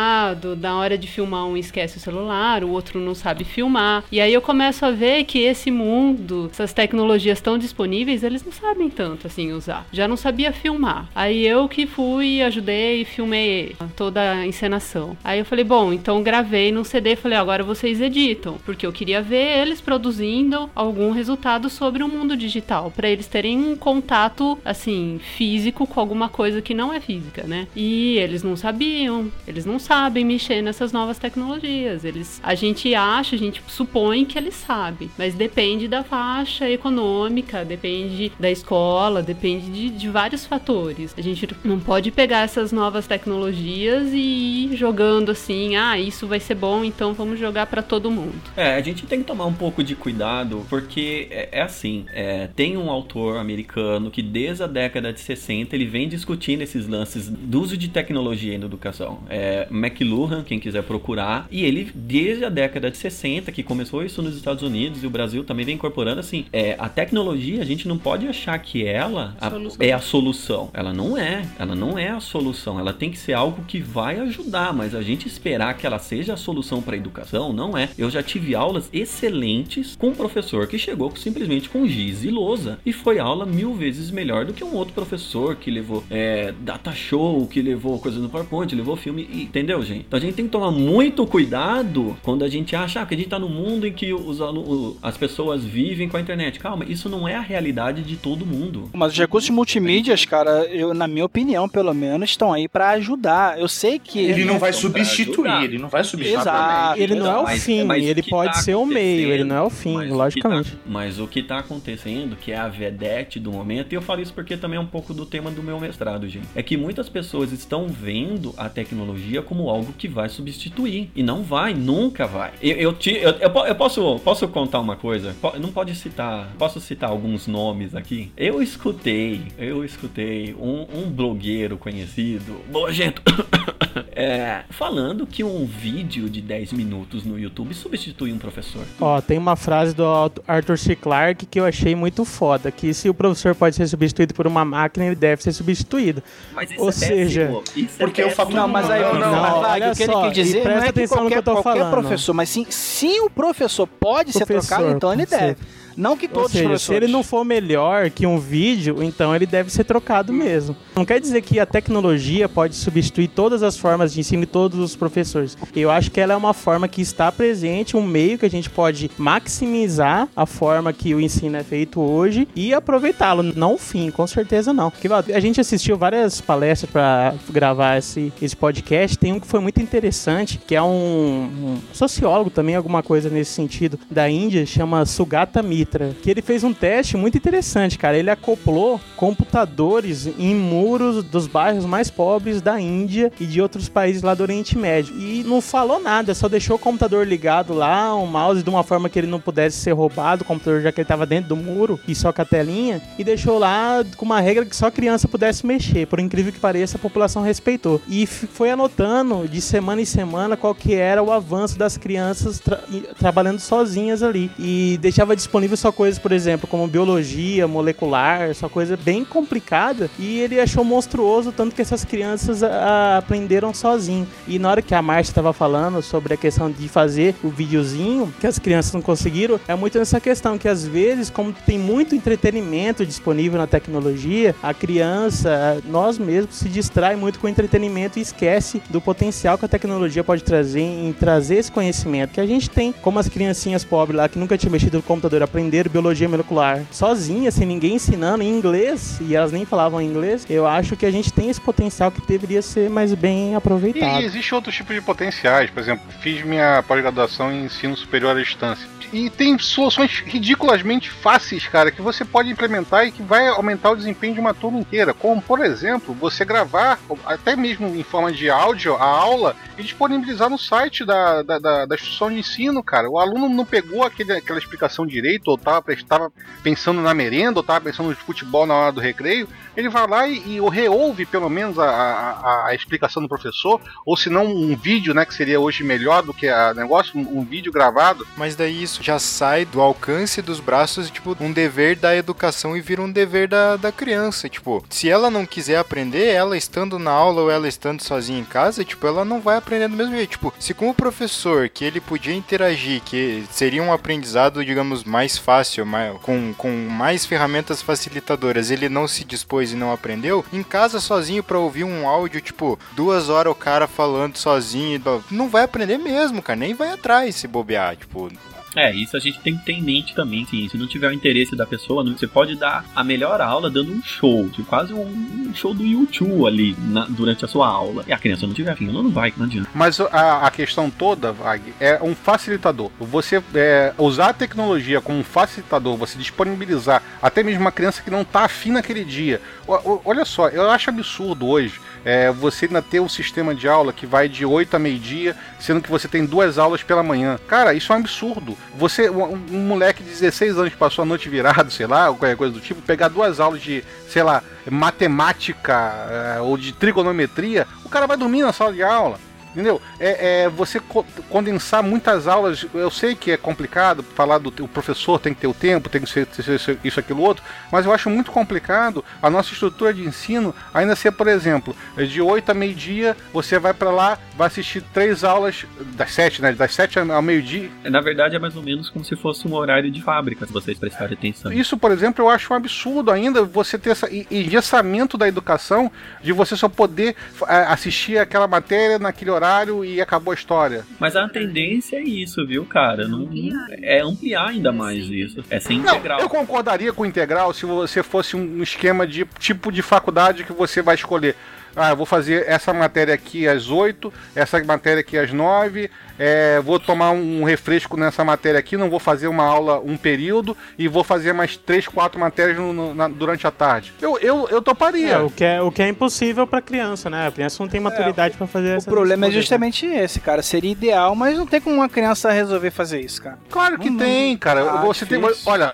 na hora de filmar um esquece o celular, o outro não sabe filmar. E aí eu começo a ver que esse mundo, essas tecnologias tão disponíveis, eles não sabem tanto assim usar. Já não sabia filmar. Aí eu que fui, ajudei e filmei toda a encenação. Aí eu falei, bom, então gravei num CD, falei, agora vocês editam, porque eu queria ver eles produzindo algum resultado sobre o mundo digital, para eles terem um contato assim físico com alguma coisa que não é física, né? E eles não sabiam, eles não sabem mexer nessas novas tecnologias. Eles, a gente acha, a gente supõe que eles sabem, mas depende da faixa econômica, depende da escola, depende de, de vários fatores. A gente não pode pegar essas novas tecnologias e ir jogando assim, ah, isso vai ser bom, então vamos jogar para todo mundo. É, a gente tem que tomar um pouco de cuidado, porque é, é assim, é, tem um autor americano que desde a década de 60 ele vem discutindo esses lances do uso de tecnologia na educação. É McLuhan, quem quiser procurar, e ele desde a década de 60 que começou isso nos Estados Unidos e o Brasil também vem incorporando assim, é, a tecnologia a gente não pode achar que ela a- é a solução. Ela não é, ela não é a solução. Ela tem que ser algo que vai ajudar, mas a gente esperar que ela seja a solução para a educação não é. Eu já tive aulas excelentes com um professor que chegou simplesmente com giz e lousa e foi aula mil vezes melhor do que um outro professor que levou é, data show, que levou coisa no PowerPoint, levou filme, e- entendeu, gente? Então a gente tem que tomar muito cuidado quando a gente acha ah, que a gente tá no mundo em que os o- as pessoas vivem com a internet. Calma, isso não é a realidade de todo mundo. Mas os recursos multimídias, cara, eu, na minha opinião, pelo menos, estão aí pra ajudar. Eu sei que. Ele não vai Então, pra substituir, ajudar. ele não vai substituir. Exato. Ele não é o Mas- fim, mas o ele pode tá ser o meio, ele não é o fim, mas o que logicamente. tá- mas o que tá acontecendo, que é a vedete do momento, e eu falo isso porque também é um pouco do tema do meu mestrado, gente, é que muitas pessoas estão vendo a tecnologia como algo que vai substituir. E não vai, nunca vai. Eu, eu, te- eu- eu eu posso, posso contar uma coisa? Não pode citar, posso citar alguns nomes aqui? Eu escutei, eu escutei um, um blogueiro conhecido, Bojento, é, falando que um vídeo de 10 minutos no YouTube substitui um professor. Ó, tem uma frase do Arthur C. Clarke que eu achei muito foda, que se o professor pode ser substituído por uma máquina, ele deve ser substituído. Mas Ou seja, Porque o fator Não, mas aí, Não, não, não, não, Vag, olha o que ele só, quer e dizer não é que atenção no qualquer, que eu tô qualquer falando. professor, mas sim, se o professor pode ser Professor, trocado, então ele pode deve. Não que todos seja, se ele não for melhor que um vídeo, então ele deve ser trocado mesmo. Não quer dizer que a tecnologia pode substituir todas as formas de ensino e todos os professores. Eu acho que ela é uma forma que está presente, um meio que a gente pode maximizar a forma que o ensino é feito hoje e aproveitá-lo, não o fim, com certeza não. Porque, a gente assistiu várias palestras para gravar esse, esse podcast, tem um que foi muito interessante, que é um, um sociólogo também, alguma coisa nesse sentido, da Índia, chama Sugata Mitra, que ele fez um teste muito interessante, cara. Ele acoplou computadores em muros dos bairros mais pobres da Índia e de outros países lá do Oriente Médio. E não falou nada, só deixou o computador ligado lá, o mouse de uma forma que ele não pudesse ser roubado, o computador já que ele estava dentro do muro e só com a telinha, e deixou lá com uma regra que só criança pudesse mexer. Por incrível que pareça, a população respeitou. E foi anotando de semana em semana qual que era o avanço das crianças tra- trabalhando sozinhas ali. E deixava disponível só coisas, por exemplo, como biologia, molecular, só coisa bem complicada. E ele achou monstruoso tanto que essas crianças a- aprenderam sozinho. E na hora que a Márcia estava falando sobre a questão de fazer o videozinho, que as crianças não conseguiram, é muito nessa questão que às vezes, como tem muito entretenimento disponível na tecnologia, a criança, nós mesmos, se distrai muito com o entretenimento e esquece do potencial que a tecnologia pode trazer em trazer esse conhecimento que a gente tem, como as criancinhas pobres lá que nunca tinham mexido no computador, aprenderam biologia molecular sozinhas, sem ninguém ensinando em inglês, e elas nem falavam inglês. Eu acho que a gente tem esse potencial que deveria ser mais bem E aproveitado. existe outros tipos de potenciais, por exemplo, fiz minha pós-graduação em ensino superior à distância. E tem soluções ridiculamente fáceis, cara, que você pode implementar e que vai aumentar o desempenho de uma turma inteira. Como, por exemplo, você gravar, até mesmo em forma de áudio, a aula e disponibilizar no site da, da, da, da instituição de ensino, cara. O aluno não pegou aquele, aquela explicação direito, ou estava tava pensando na merenda, ou estava pensando no futebol na hora do recreio. Ele vai lá e, e reouve pelo menos a, a, a explicação do professor, ou se não um vídeo, né, que seria hoje melhor do que a negócio, um, um vídeo gravado. Mas daí isso já sai do alcance dos braços, tipo, um dever da educação e vira um dever da, da criança. Tipo, se ela não quiser aprender, ela estando na aula ou ela estando sozinha em casa, tipo, ela não vai aprender do mesmo jeito. Tipo, se com o professor que ele podia interagir, que seria um aprendizado, digamos, mais fácil, com, com mais ferramentas facilitadoras, ele não se dispôs e não aprendeu, em casa sozinho pra ouvir um áudio, tipo, duas horas o cara falando sozinho, não vai aprender mesmo, cara, nem vai atrás se bobear, tipo, É, isso a gente tem que ter em mente também, sim. Se não tiver o interesse da pessoa, você pode dar a melhor aula dando um show, tipo, quase um, show do YouTube ali na- durante a sua aula. E a criança não tiver afim, ela não vai, não adianta. Mas a, a questão toda, Vag, é um facilitador. Você é, usar a tecnologia como um facilitador, você disponibilizar até mesmo uma criança que não está afim naquele dia. O- o- olha só, eu acho absurdo hoje é, você ainda ter um sistema de aula que vai de 8 a meio-dia, sendo que você tem duas aulas pela manhã. Cara, isso é um absurdo. Você, um, um moleque de 16 anos que passou a noite virado, sei lá, ou qualquer coisa do tipo, pegar duas aulas de, sei lá, matemática é, ou de trigonometria, o cara vai dormir na sala de aula. Entendeu? É, é você co- condensar muitas aulas. Eu sei que é complicado falar do o professor tem que ter o tempo, tem que ser, ser- isso, aquilo, outro, mas eu acho muito complicado a nossa estrutura de ensino ainda ser, por exemplo, de 8 a meio-dia, você vai para lá, vai assistir três aulas das 7, né? Das 7 ao meio-dia. Na verdade, é mais ou menos como se fosse um horário de fábrica, se vocês prestarem atenção. Isso, por exemplo, eu acho um absurdo ainda você ter esse e- engessamento da educação de você só poder assistir aquela matéria naquele horário e acabou a história. Mas a tendência é isso, viu, cara? Não, não- é ampliar ainda mais isso. É ser Não, integral. eu concordaria com o integral se você fosse um esquema de tipo de faculdade que você vai escolher. Ah, eu vou fazer essa matéria aqui às 8, essa matéria aqui às 9, é, vou tomar um refresco nessa matéria aqui, não vou fazer uma aula um período e vou fazer mais 3, 4 matérias no- no- na- durante a tarde. Eu, eu, eu toparia. É, o, que é, o que é impossível pra criança, né? A criança não tem maturidade pra fazer O essas problema é coisas, né? justamente esse, cara. Seria ideal, mas não tem como uma criança resolver fazer isso, cara. Claro que Não- tem, cara. Ah, você tem, difícil. olha,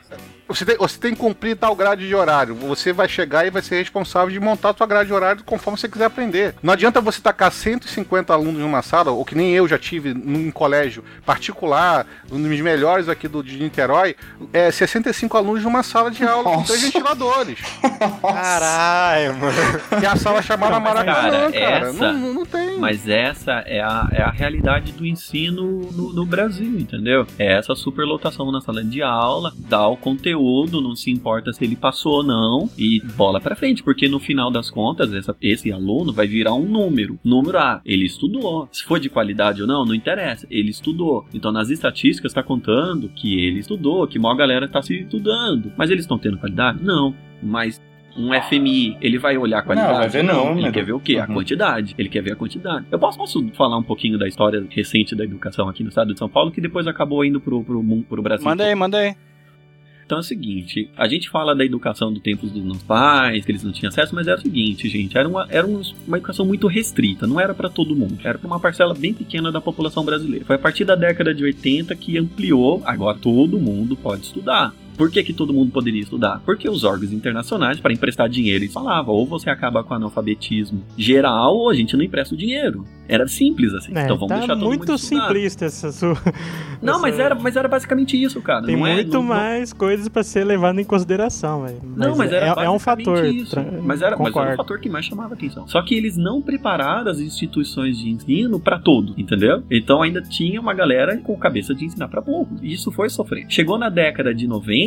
você tem, você tem que cumprir tal grade de horário. Você vai chegar e vai ser responsável de montar a sua grade de horário conforme você quiser aprender. Não adianta você tacar 150 alunos numa sala, ou que nem eu já tive num colégio particular, um dos melhores aqui do de Niterói, é 65 alunos numa sala de aula com três Nossa. ventiladores. Caralho, mano. Que é a sala chamada Maracanã, cara, cara. essa- Não, não, não tem. Mas essa é a, é a realidade do ensino no, no Brasil, entendeu? É essa superlotação na sala de aula, dá o conteúdo, não se importa se ele passou ou não, e bola pra frente, porque no final das contas, essa- esse aluno vai virar um número. Número A, ele estudou. Se for de qualidade ou não, não interessa. Ele estudou. Então nas estatísticas tá contando que ele estudou, que a maior galera tá se estudando. Mas eles estão tendo qualidade? Não. Mas um FMI, ele vai olhar a qualidade? Não, vai ver número. Ele quer ver o quê? A Uhum. quantidade. Ele quer ver a quantidade. Eu posso, posso falar um pouquinho da história recente da educação aqui no estado de São Paulo, que depois acabou indo pro, pro, pro Brasil. Manda aí, manda aí. Então é o seguinte, a gente fala da educação do tempo dos nossos pais, que eles não tinham acesso, mas era o seguinte, gente, era uma, era um- uma educação muito restrita, não era para todo mundo, era para uma parcela bem pequena da população brasileira. Foi a partir da década de 80 que ampliou, agora todo mundo pode estudar. Por que, que todo mundo poderia estudar? Porque os órgãos internacionais, para emprestar dinheiro, eles falavam: ou você acaba com o analfabetismo geral, ou a gente não empresta o dinheiro. Era simples assim. É, então vamos tá deixar todo muito mundo estudar. simplista essa sua. Não, essa- mas era, mas era basicamente isso, cara. Tem não é- muito não- não- mais coisas pra ser levado em consideração, velho. Não, mas era é, é um fator. isso. tra- Mas era, mas era o fator que mais chamava atenção. Só que eles não prepararam as instituições de ensino pra todos, entendeu? Então ainda tinha uma galera com cabeça de ensinar pra poucos. E isso foi sofrer. Chegou na década de 90,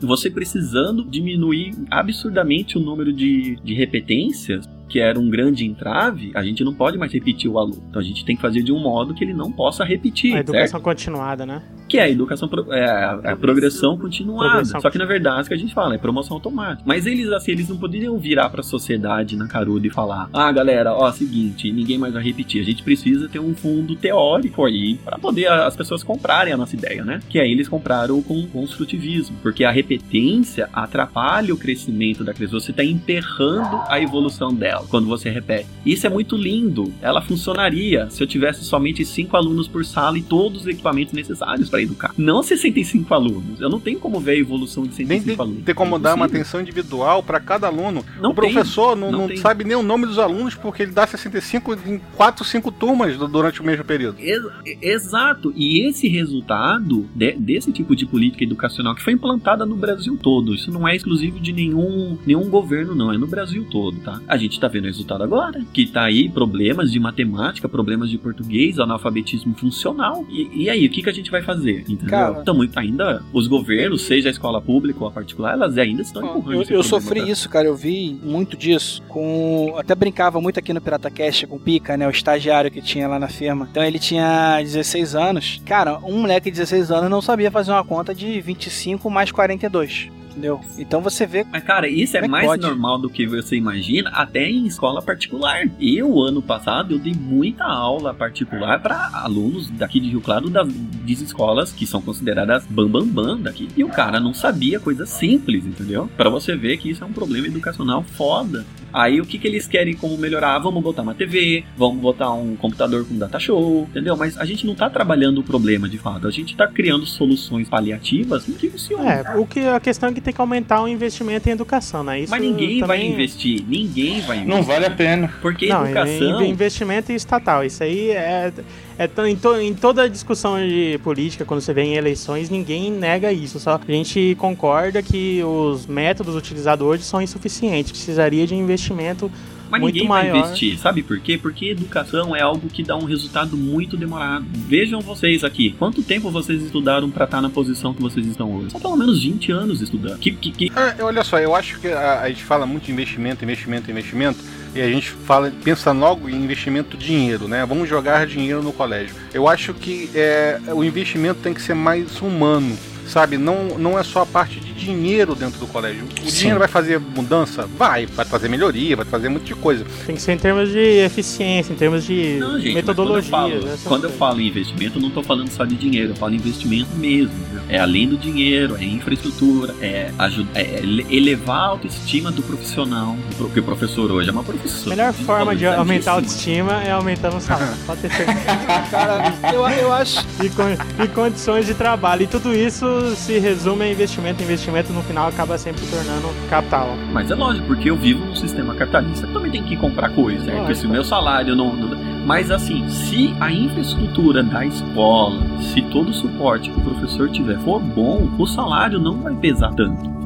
você precisando diminuir absurdamente o número de, de repetências. Que era um grande entrave, a gente não pode mais repetir o aluno. Então a gente tem que fazer de um modo que ele não possa repetir. A certo? educação continuada, né? Que é a educação, é a, a progressão continuada. Progressão Só que na verdade, o que a gente fala é promoção automática. Mas eles, assim, eles não poderiam virar pra sociedade na caruda e falar: ah, galera, ó, seguinte, ninguém mais vai repetir. A gente precisa ter um fundo teórico aí pra poder a- as pessoas comprarem a nossa ideia, né? Que aí eles compraram com construtivismo. Porque a repetência atrapalha o crescimento da criança. Você tá emperrando a evolução dela quando você repete. Isso é muito lindo. Ela funcionaria se eu tivesse somente cinco alunos por sala e todos os equipamentos necessários para educar. Não 65 alunos. Eu não tenho como ver a evolução de Nem 65 tem, alunos. ter como É dar uma atenção individual para cada aluno. Não o professor tem, não, não não sabe nem o nome dos alunos porque ele dá 65 em 4, 5 turmas durante o mesmo período. Ex- Exato, e esse resultado de- desse tipo de política educacional que foi implantada no Brasil todo, isso não é exclusivo de nenhum, nenhum governo, não, é no Brasil todo, tá? A gente tá tá vendo o resultado agora. Que tá aí problemas de matemática, problemas de português, analfabetismo funcional. E, e aí, o que, que a gente vai fazer? Entendeu? Cara- então, muito ainda, os governos, seja a escola pública ou a particular, elas ainda estão empurrando Eu, esse eu problema sofri pra- isso, cara. Eu vi muito disso. Com. Até brincava muito aqui no Pirata Cast com o Pica, né? O estagiário que tinha lá na firma. Então ele tinha 16 anos. Cara, um moleque de 16 anos não sabia fazer uma conta de 25 mais 42. Entendeu? Então você vê. Mas, cara, isso é é mais pode? normal do que você imagina, até em escola particular. Eu, ano passado, eu dei muita aula particular para alunos daqui de Rio Claro das, das escolas que são consideradas bambambam bam, bam daqui. E o cara não sabia coisas simples, entendeu? Para você ver que isso é um problema educacional foda. Aí o que, que eles querem como melhorar? Ah, Vamos botar uma TV, vamos botar um computador com data show, entendeu? Mas a gente não tá trabalhando o problema de fato, a gente tá criando soluções paliativas que funcionam. É, o que a questão é que tem que aumentar o investimento em educação, né? Isso Mas ninguém vai também- investir, ninguém vai investir. Não vale a pena. Porque Não, educação. in- investimento estatal. Isso aí é, é tão- em, to- em toda discussão de política, quando você vê em eleições, ninguém nega isso. Só a gente concorda que os métodos utilizados hoje são insuficientes. Precisaria de investimento Mas muito ninguém vai maior. investir, sabe por quê? Porque educação é algo que dá um resultado muito demorado. Vejam vocês aqui, quanto tempo vocês estudaram pra estar na posição que vocês estão hoje? São pelo menos 20 anos estudando. Que, que, que- É, olha só, eu acho que a, a gente fala muito de investimento, investimento, investimento, e a gente fala, pensa logo em investimento dinheiro, né? Vamos jogar dinheiro no colégio. Eu acho que é, o investimento tem que ser mais humano, sabe? Não, não é só a parte de dinheiro dentro do colégio. O Sim. dinheiro vai fazer mudança? Vai, vai trazer melhoria, vai trazer muito de coisa. Tem que ser em termos de eficiência, em termos de Não, gente, metodologia. quando eu, falo, essas quando eu coisas. falo em investimento, eu não tô falando só de dinheiro, eu falo em investimento mesmo. viu? É além do dinheiro, é infraestrutura, é, aju- é ele- elevar a autoestima do profissional. Porque o professor hoje é uma profissão. A melhor forma de aumentar a autoestima é aumentando o salário. Pode ter certeza. Cara, eu, eu acho. e, con- e condições de trabalho. E tudo isso se resume a investimento. Investimento no final acaba sempre se tornando capital. Mas é lógico, porque eu vivo num sistema capitalista. Eu também tenho que comprar coisa, certo? Lógico. Se o meu salário não, não- Mas assim, se a infraestrutura da escola, se todo o suporte que o professor tiver for bom, o salário não vai pesar tanto.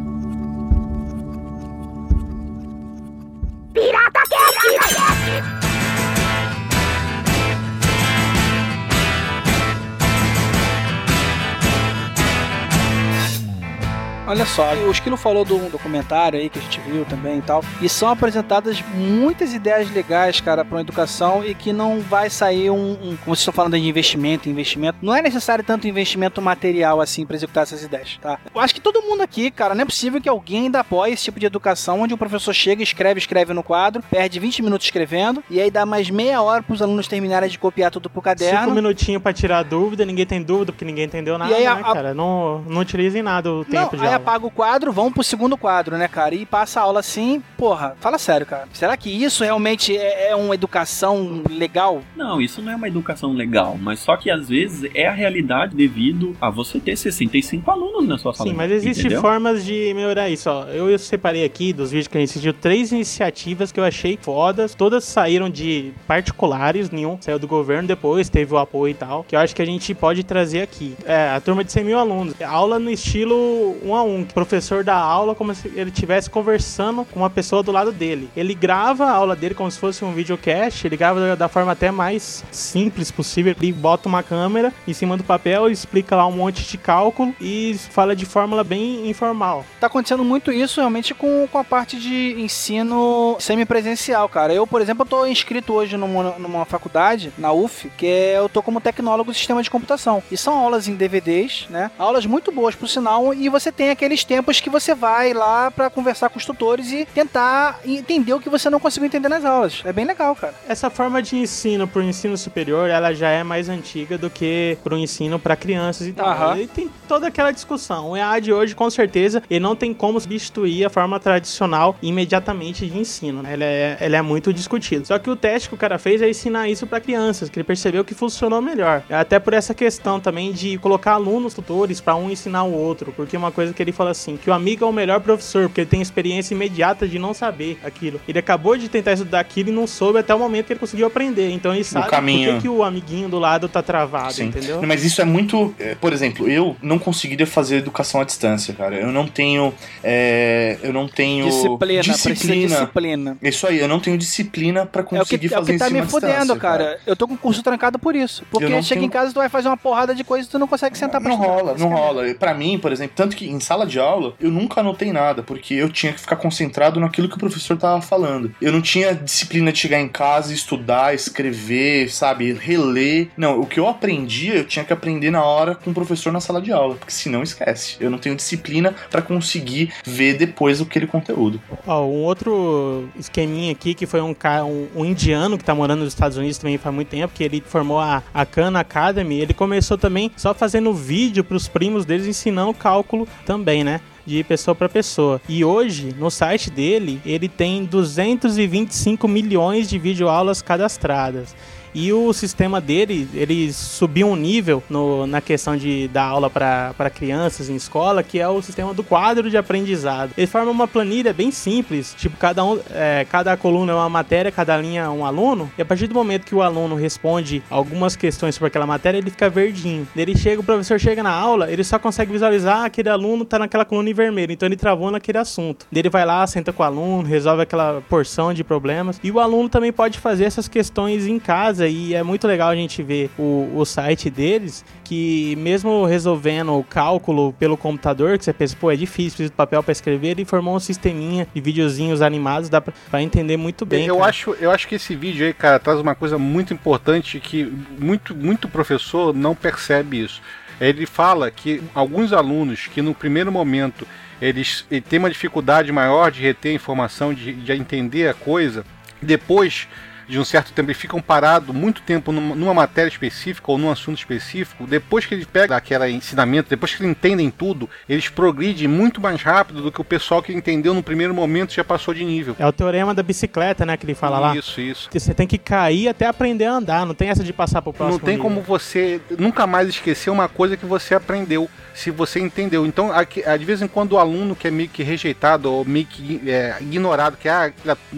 Olha só, o Esquilo falou do documentário aí que a gente viu também e tal. E são apresentadas muitas ideias legais, cara, para uma educação e que não vai sair um, um- Como vocês estão falando de investimento, investimento. Não é necessário tanto investimento material assim para executar essas ideias, tá? Eu acho que todo mundo aqui, cara, não é possível que alguém ainda apoie esse tipo de educação onde o professor chega, escreve, escreve no quadro, perde 20 minutos escrevendo e aí dá mais meia hora para os alunos terminarem de copiar tudo pro caderno. Cinco minutinhos pra tirar dúvida, ninguém tem dúvida porque ninguém entendeu nada, E aí né, a- cara? Não, não utilizem nada o Não, tempo de aí aula. Apaga o quadro, vamos pro segundo quadro, né, cara? E passa a aula assim, porra, fala sério, cara. Será que isso realmente é, é uma educação legal? Não, isso não é uma educação legal, mas só que às vezes é a realidade devido a você ter 65 alunos na sua sala. Sim, mas existem formas de melhorar isso. Ó. Eu, eu separei aqui dos vídeos que a gente assistiu três iniciativas que eu achei fodas. Todas saíram de particulares, nenhum saiu do governo depois, teve o apoio e tal. Que eu acho que a gente pode trazer aqui. É, a turma de 100 mil alunos. Aula no estilo um a um. Professor dá aula como se ele estivesse conversando com uma pessoa do lado dele. Ele grava a aula dele como se fosse um videocast. Ele grava da, da forma até mais simples possível. Ele bota uma câmera em cima do papel, explica lá um monte de cálculo e fala de fórmula bem informal. Tá acontecendo muito isso realmente com, com a parte de ensino semipresencial, cara. Eu, por exemplo, tô inscrito hoje numa, numa faculdade, na UF, que é, eu tô como tecnólogo de sistema de computação. E são aulas em DVDs, né? Aulas muito boas, por sinal, e você tem aqueles tempos que você vai lá pra conversar com os tutores e tentar entender o que você não conseguiu entender nas aulas. É bem legal, cara. Essa forma de ensino pro ensino superior, ela já é mais antiga do que pro ensino para crianças e tal. Aham. E tem toda aquela discussão. O EAD hoje, com certeza, ele não tem como substituir a forma tradicional imediatamente de ensino. né? Ele é, ele é muito discutido. Só que o teste que o cara fez é ensinar isso para crianças, que ele percebeu que funcionou melhor. Até por essa questão também de colocar alunos tutores para um ensinar o outro, porque uma coisa que que ele fala assim, que o amigo é o melhor professor, porque ele tem experiência imediata de não saber aquilo. Ele acabou de tentar estudar aquilo e não soube até o momento que ele conseguiu aprender. Então ele sabe por caminho. que, que o amiguinho do lado tá travado, Sim. entendeu? Não, Mas isso é muito. é, Por exemplo, eu não conseguiria fazer educação à distância, cara. Eu não tenho. é, eu não tenho. Disciplina, disciplina. disciplina. Isso aí, eu não tenho disciplina pra É o que, conseguir é o fazer que tá em me fudendo, distância, cara. Eu tô com o curso trancado por isso. Porque chega tenho- em casa, tu vai fazer uma porrada de coisa e tu não consegue sentar pra Não rola, Isso não é rola. Pra mim, por exemplo, tanto que em sala de aula eu nunca anotei nada, porque eu tinha que ficar concentrado naquilo que o professor tava falando. Eu não tinha disciplina de chegar em casa, estudar, escrever, sabe, reler. Não, o que eu aprendia, eu tinha que aprender na hora com o professor na sala de aula, porque senão esquece. Eu não tenho disciplina pra conseguir ver depois aquele conteúdo. Ó, um outro esqueminha aqui que foi um, ca- um, um indiano que tá morando nos Estados Unidos também faz muito tempo, que ele formou a, a Khan Academy. Ele começou também só fazendo vídeo pros primos deles ensinando cálculo também, né? De pessoa para pessoa. E hoje, no site dele, ele tem 225 milhões de videoaulas cadastradas. E o sistema dele, ele subiu um nível no- na questão de dar aula para crianças em escola, que é o sistema do quadro de aprendizado. Ele forma uma planilha bem simples, tipo, cada, um, é, cada coluna é uma matéria, cada linha é um aluno, e a partir do momento que o aluno responde algumas questões sobre aquela matéria, ele fica verdinho. Ele chega, o professor chega na aula, ele só consegue visualizar aquele aluno tá naquela coluna em vermelho, então ele travou naquele assunto. Ele vai lá, senta com o aluno, resolve aquela porção de problemas, e o aluno também pode fazer essas questões em casa, e é muito legal a gente ver o, o site deles, que mesmo resolvendo o cálculo pelo computador, que você pensa, pô, é difícil, precisa de papel para escrever, ele formou um sisteminha de videozinhos animados, dá pra entender muito bem. eu, cara. acho, eu acho que esse vídeo aí, cara, traz uma coisa muito importante que muito, muito professor não percebe isso. Ele fala que alguns alunos que no primeiro momento eles, têm uma dificuldade maior de reter a informação, de, de entender a coisa, depois de um certo tempo, eles ficam parados muito tempo numa, matéria específica ou num assunto específico, depois que eles pegam aquele ensinamento, depois que eles entendem tudo, eles progridem muito mais rápido do que o pessoal que entendeu no primeiro momento já passou de nível. É o teorema da bicicleta, né, que ele fala lá. Isso, isso. Você tem que cair até aprender a andar, não tem essa de passar pro próximo Não tem nível. como você nunca mais esquecer uma coisa que você aprendeu, se você entendeu. Então, aqui- de vez em quando o aluno que é meio que rejeitado ou meio que é, ignorado, que ah,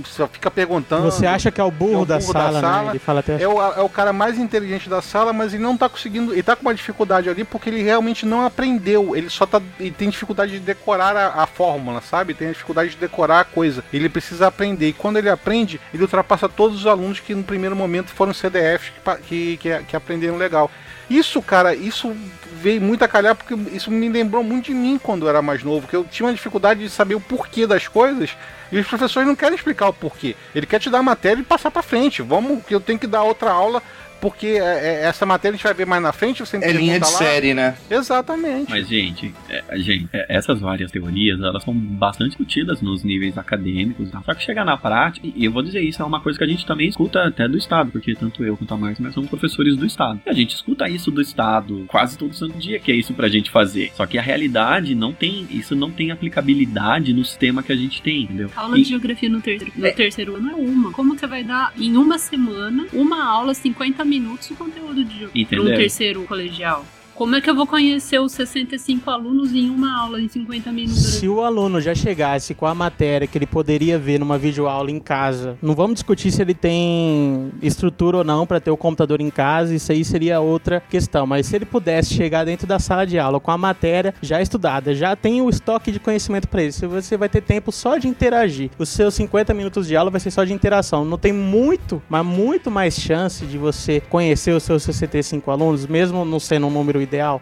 só fica perguntando. Você acha que é o burro, É o da, burro da sala, né? sala, Ele fala até é o, é o cara mais inteligente da sala, mas ele não tá conseguindo. Ele tá com uma dificuldade ali porque ele realmente não aprendeu. Ele só tá. Ele tem dificuldade de decorar a, a fórmula, sabe? Tem dificuldade de decorar a coisa. Ele precisa aprender. E quando ele aprende, ele ultrapassa todos os alunos que no primeiro momento foram CDFs que, que, que, que aprenderam legal. Isso, cara, isso veio muito a calhar porque isso me lembrou muito de mim quando eu era mais novo, que eu tinha uma dificuldade de saber o porquê das coisas e os professores não querem explicar o porquê. Ele quer te dar a matéria e passar pra frente. Vamos, que eu tenho que dar outra aula porque é, é, essa matéria a gente vai ver mais na frente. Você É linha de lá. série, né? Exatamente. Mas, gente, é, gente, é, essas várias teorias, elas são bastante discutidas nos níveis acadêmicos. tá? Só que chegar na prática, e eu vou dizer isso, é uma coisa que a gente também escuta até do Estado, porque tanto eu quanto a Marta, nós somos professores do Estado. E a gente escuta isso do Estado quase todo santo dia, que é isso pra gente fazer. Só que a realidade não tem, isso não tem aplicabilidade no sistema que a gente tem, entendeu? Aula E- de geografia no terceiro, no terceiro ano é uma. Como que você vai dar em uma semana, uma aula, 50 minutos do conteúdo de Entendeu? um terceiro colegial? Como é que eu vou conhecer os 65 alunos em uma aula em 50 minutos? Se o aluno já chegasse com a matéria que ele poderia ver numa videoaula em casa, não vamos discutir se ele tem estrutura ou não para ter o computador em casa, isso aí seria outra questão. Mas se ele pudesse chegar dentro da sala de aula com a matéria já estudada, já tem o estoque de conhecimento para ele, você vai ter tempo só de interagir. Os seus 50 minutos de aula vai ser só de interação. Não tem muito, mas muito mais chance de você conhecer os seus 65 alunos, mesmo não sendo um número ideal.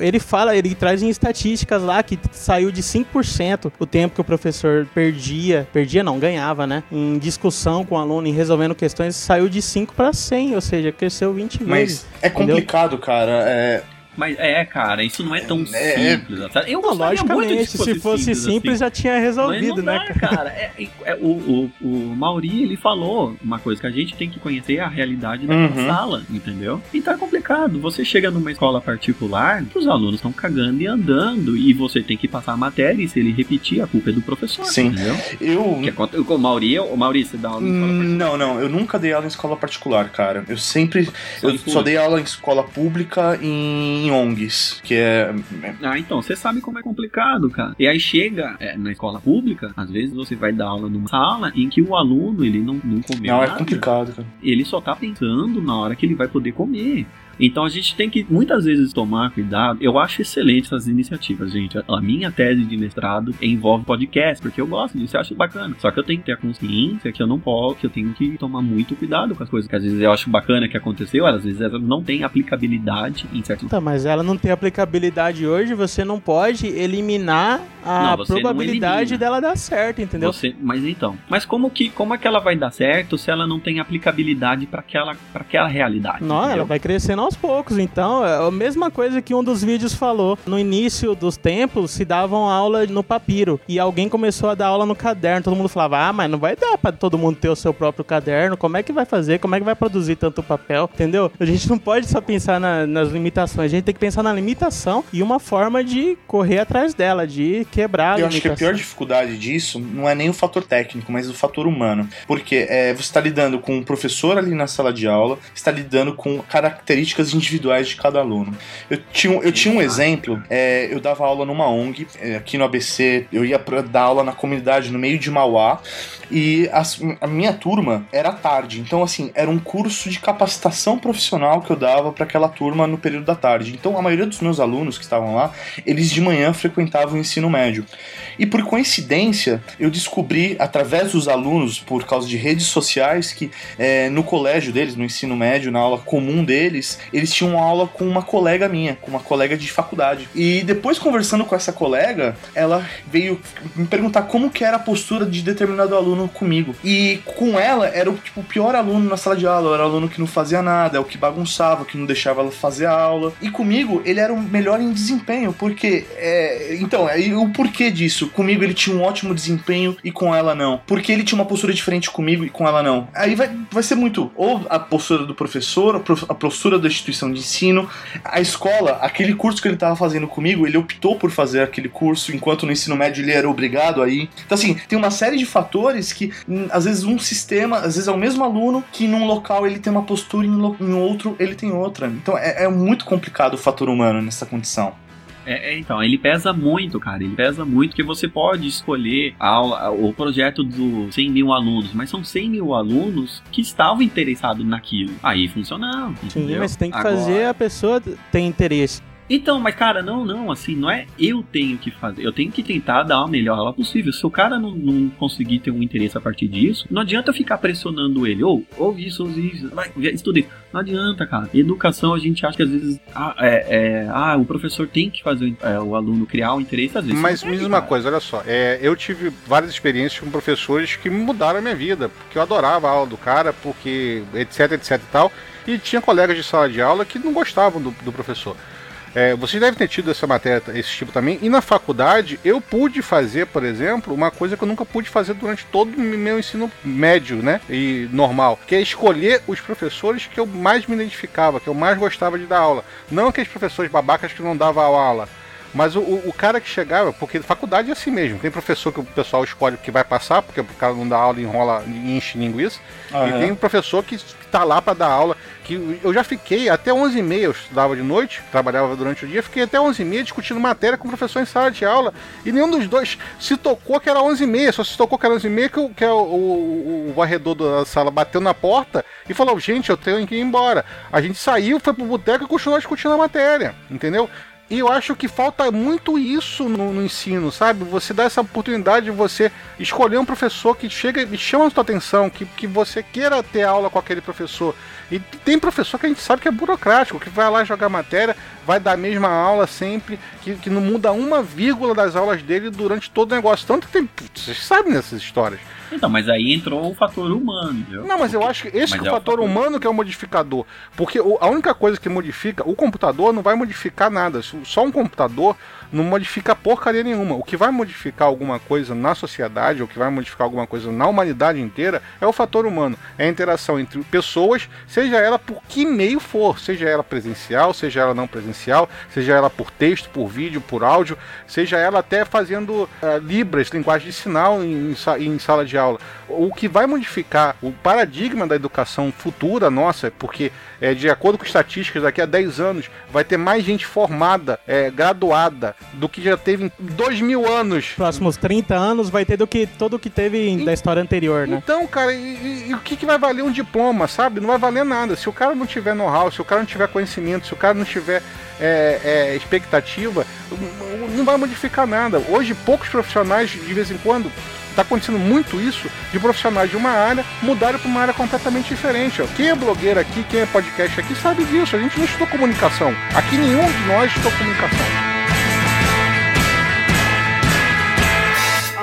Ele fala, ele traz em estatísticas lá que saiu de 5% o tempo que o professor perdia, perdia não, ganhava, né? Em discussão com o aluno, em resolvendo questões, saiu de 5 para 100, ou seja, cresceu 20 vezes. Mas é entendeu? complicado, cara. É, Mas é, cara, isso não é tão É, simples. sabe? Eu Não, logicamente, se fosse simples, assim. já tinha resolvido, Mas não né? dá, cara. É- é- o, o, o Mauri, ele falou uma coisa que a gente tem que conhecer a realidade daquela Uhum. sala, entendeu? Então é complicado. Você chega numa escola particular, os alunos estão cagando e andando, e você tem que passar a matéria, e se ele repetir, a culpa é do professor, Sim. entendeu? eu. Que com o Mauri, o Mauri, você dá aula em escola particular. Não, não, eu nunca dei aula em escola particular, cara. Eu sempre. Só eu só dei aula em escola pública em em ONGs, que é. Ah, então, você sabe como é complicado, cara. E aí chega é, na escola pública, às vezes você vai dar aula numa sala em que o aluno, ele não, não comeu Não, é nada. complicado, cara. Ele só tá pensando na hora que ele vai poder comer. Então a gente tem que muitas vezes tomar cuidado. Eu acho excelente essas iniciativas, gente. A minha tese de mestrado envolve podcast, porque eu gosto disso, eu acho bacana. Só que eu tenho que ter a consciência que eu não posso, que eu tenho que tomar muito cuidado com as coisas que às vezes eu acho bacana que aconteceu, às vezes elas não têm aplicabilidade em certos Tá, mas ela não tem aplicabilidade hoje, você não pode eliminar a Não, probabilidade dela dar certo, entendeu? Você, mas então, mas como que como é que ela vai dar certo se ela não tem aplicabilidade para aquela para aquela realidade? Não, ela entendeu? vai crescendo aos poucos. Então, é a mesma coisa que um dos vídeos falou. No início dos tempos, se davam aula no papiro. E alguém começou a dar aula no caderno. Todo mundo falava, ah, mas não vai dar pra todo mundo ter o seu próprio caderno. Como é que vai fazer? Como é que vai produzir tanto papel? Entendeu? A gente não pode só pensar na- nas limitações. A gente tem que pensar na limitação e uma forma de correr atrás dela, de quebrar a Eu acho que a limitação. pior dificuldade disso não é nem o fator técnico, mas o fator humano. Porque é, você está lidando com um professor ali na sala de aula, está lidando com características individuais de cada aluno. Eu tinha, um- eu tinha um exemplo, é, eu dava aula numa ONG, é, aqui no ABC, eu ia pra dar aula na comunidade no meio de Mauá, e as- a minha turma era à tarde. Então, assim, era um curso de capacitação profissional que eu dava para aquela turma no período da tarde. Então, a maioria dos meus alunos que estavam lá, eles de manhã frequentavam o ensino médio. E por coincidência, eu descobri através dos alunos, por causa de redes sociais, que é, no colégio deles, no ensino médio, na aula comum deles, eles tinham aula com uma colega minha, com uma colega de faculdade. E depois conversando com essa colega, ela veio me perguntar como que era a postura de determinado aluno comigo. E com ela era o tipo, pior aluno na sala de aula, era o aluno que não fazia nada, é o que bagunçava, que não deixava ela fazer a aula. E comigo ele era o melhor em desempenho, porque é, então, aí o porquê disso? Comigo ele tinha um ótimo desempenho e com ela não. Porque ele tinha uma postura diferente comigo e com ela não. Aí vai, vai ser muito ou a postura do professor, a postura da instituição de ensino, a escola, aquele curso que ele estava fazendo comigo, ele optou por fazer aquele curso, enquanto no ensino médio ele era obrigado a ir. Então, assim, tem uma série de fatores que, hum, às vezes, um sistema, às vezes é o mesmo aluno que num local ele tem uma postura e em outro ele tem outra. Então, é, é muito complicado o fator humano nessa condição. É, é, então, ele pesa muito, cara. Ele pesa muito, porque você pode escolher a aula, o projeto dos 100 mil alunos, mas são 100 mil alunos que estavam interessados naquilo. Aí funcionava. Sim, entendeu? mas tem que Agora- fazer a pessoa ter interesse. Então, mas cara, não, não, assim, não é eu tenho que fazer. Eu tenho que tentar dar a melhor aula possível. Se o cara não, não conseguir ter um interesse a partir disso, não adianta eu ficar pressionando ele. Ou, ouve isso, ouve isso, vai, estuda isso. Não adianta, cara. Educação, a gente acha que às vezes, ah, é, é, ah o professor tem que fazer é, o aluno criar o interesse, às vezes. Mas não me tem, diz uma cara. coisa, olha só, é, eu tive várias experiências com professores que mudaram a minha vida, porque eu adorava a aula do cara, porque etc, etc e tal, e tinha colegas de sala de aula que não gostavam do, do professor. É, vocês devem ter tido essa matéria, esse tipo também, e na faculdade eu pude fazer, por exemplo, uma coisa que eu nunca pude fazer durante todo o meu ensino médio, né, e normal, que é escolher os professores que eu mais me identificava, que eu mais gostava de dar aula. Não aqueles professores babacas que não davam aula. Mas o, o, cara que chegava, porque faculdade é assim mesmo, tem professor que o pessoal escolhe que vai passar, porque o cara não dá aula, enrola e enche linguiça, Aham. e tem um professor que tá lá para dar aula, que eu já fiquei até 11h30, eu estudava de noite, trabalhava durante o dia, fiquei até 11h30 discutindo matéria com o professor em sala de aula, e nenhum dos dois se tocou que era 11h30, só se tocou que era 11h30 que, o- que o, o, o varredor da sala bateu na porta e falou, gente, eu tenho que ir embora. A gente saiu, foi pro boteco e continuou discutindo a matéria, entendeu? E eu acho que falta muito isso no, no ensino, sabe? Você dá essa oportunidade de você escolher um professor que chega e chama a sua atenção, que, que você queira ter aula com aquele professor. E tem professor que a gente sabe que é burocrático, que vai lá jogar matéria, vai dar a mesma aula sempre, que, que não muda uma vírgula das aulas dele durante todo o negócio. Tanto que tem. Vocês sabem dessas histórias. Então, mas aí entrou o fator humano, entendeu? Não, mas eu acho que esse que é é o fator fator- humano que é o modificador. Porque a única coisa que modifica, o computador não vai modificar nada. Só um computador não modifica porcaria nenhuma. O que vai modificar alguma coisa na sociedade, ou que vai modificar alguma coisa na humanidade inteira, é o fator humano. É a interação entre pessoas, seja ela por que meio for, seja ela presencial, seja ela não presencial, seja ela por texto, por vídeo, por áudio, seja ela até fazendo uh, libras, linguagem de sinal em, em sala de aula. O que vai modificar o paradigma da educação futura nossa, porque é, de acordo com estatísticas, daqui a 10 anos vai ter mais gente formada, é, graduada, do que já teve em 2 mil anos. Próximos 30 anos vai ter do que todo o que teve em- da história anterior, né? Então, cara, e, e- e o que, que vai valer um diploma, sabe? Não vai valer nada. Se o cara não tiver know-how, se o cara não tiver conhecimento, se o cara não tiver é, é, expectativa, não- vai modificar nada. Hoje, poucos profissionais, de vez em quando, tá acontecendo muito isso, de profissionais de uma área mudarem para uma área completamente diferente. ó. Quem é blogueiro aqui, quem é podcast aqui, sabe disso. A gente não estudou comunicação. Aqui nenhum de nós estudou comunicação.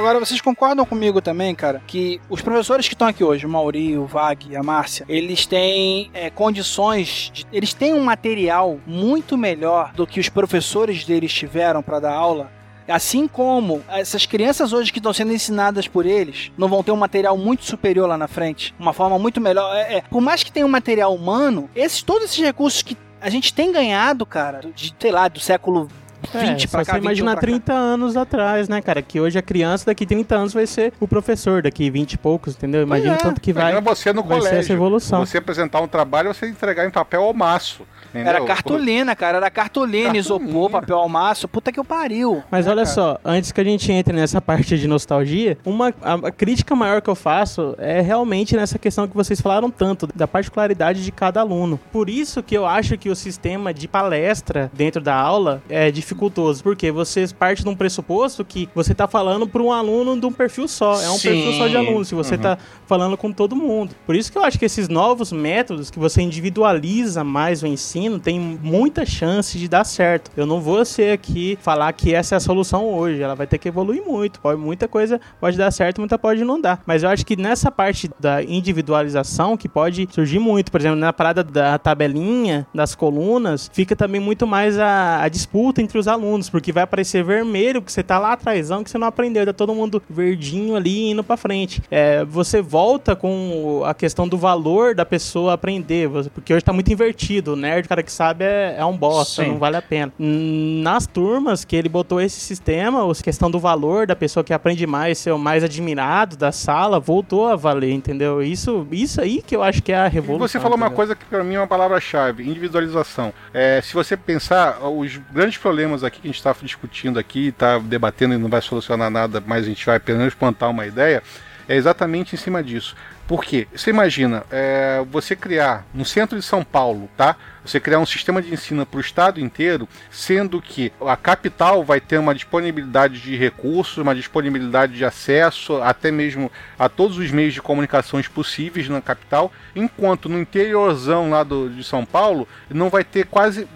Agora, vocês concordam comigo também, cara, que os professores que estão aqui hoje, o Mauri, o Vag a Márcia, eles têm é, condições, de- eles têm um material muito melhor do que os professores deles tiveram para dar aula? Assim como essas crianças hoje que estão sendo ensinadas por eles não vão ter um material muito superior lá na frente, uma forma muito melhor. É, é, por mais que tenha um material humano, esses, todos esses recursos que a gente tem ganhado, cara, de, sei lá, do século 20 é, pra só cá, você 21 imaginar pra cá. 30 anos atrás, né, cara? Que hoje a criança daqui 30 anos vai ser o professor, daqui 20 e poucos, entendeu? Imagina É, o tanto que vai, imagina você no vai ser colégio. essa evolução. Você apresentar um trabalho, você entregar em papel ao maço. Entendeu? Era cartolina, cara. Era cartolina, isopor, papel almaço. Puta que eu pariu. Mas né, olha cara? só, antes que a gente entre nessa parte de nostalgia, uma a, a crítica maior que eu faço é realmente nessa questão que vocês falaram tanto, da particularidade de cada aluno. Por isso que eu acho que o sistema de palestra dentro da aula é dificultoso, porque você parte de um pressuposto que você está falando para um aluno de um perfil só, é um Sim. perfil só de aluno, se você Uhum. está falando com todo mundo. Por isso que eu acho que esses novos métodos que você individualiza mais o ensino tem muita chance de dar certo. Eu não vou ser aqui falar que essa é a solução hoje, ela vai ter que evoluir muito. Pode, muita coisa pode dar certo, muita pode não dar. Mas eu acho que nessa parte da individualização que pode surgir muito, por exemplo, na parada da tabelinha, das colunas, fica também muito mais a, a disputa entre os alunos, porque vai aparecer vermelho, que você tá lá atrásão, que você não aprendeu, tá todo mundo verdinho ali indo pra frente. É, você volta com a questão do valor da pessoa aprender, porque hoje tá muito invertido. Nerd, cara que sabe, é, é um bosta, Sim. não vale a pena. Nas turmas que ele botou esse sistema, a questão do valor da pessoa que aprende mais, ser o mais admirado da sala, voltou a valer, entendeu? Isso, isso aí que eu acho que é a E revolução. você falou uma entendeu? coisa que pra mim é uma palavra-chave, individualização. É, se você pensar, os grandes problemas aqui que a gente está discutindo aqui, está debatendo e não vai solucionar nada, mas a gente vai apenas plantar uma ideia, é exatamente em cima disso. Por quê? Você imagina, é, você criar no centro de São Paulo, tá? Você criar um sistema de ensino para o estado inteiro, sendo que a capital vai ter uma disponibilidade de recursos, uma disponibilidade de acesso, até mesmo a todos os meios de comunicações possíveis na capital, enquanto no interiorzão lá do, de São Paulo não vai ter quase.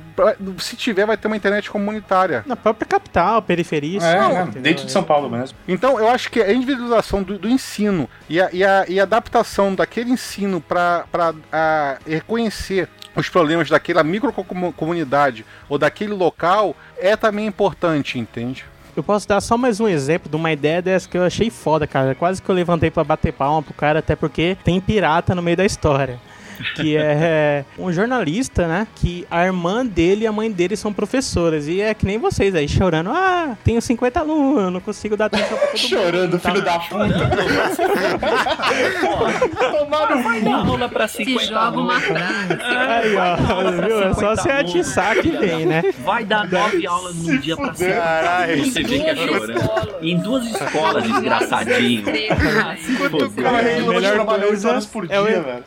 Se tiver, vai ter uma internet comunitária. Na própria capital, periferia, É, né? entendeu? dentro de São Paulo mesmo. Então, eu acho que a individualização do, do ensino e a, e, a, e a adaptação daquele ensino para reconhecer os problemas daquela microcomunidade ou daquele local é também importante, entende? Eu posso dar só mais um exemplo de uma ideia dessa que eu achei foda, cara. Quase que eu levantei pra bater palma pro cara, até porque tem pirata no meio da história. Que é um jornalista, né? Que a irmã dele e a mãe dele são professoras. E é que nem vocês aí, chorando. Ah, tenho 50 alunos, eu não consigo dar atenção pra todo mundo. Chorando, Tá? filho da puta. Tomaram dar aula pra 50 Se joga uma alunos. Aí, ó, viu? É só você atiçar que vem, né? Vai dar nove aulas num dia pra cima. Caralho. Você vê que é chorando. Em duas escolas, desgraçadinho. Quanto cara aí, Melhor trabalhou 8 coisa horas por dia, é o- velho.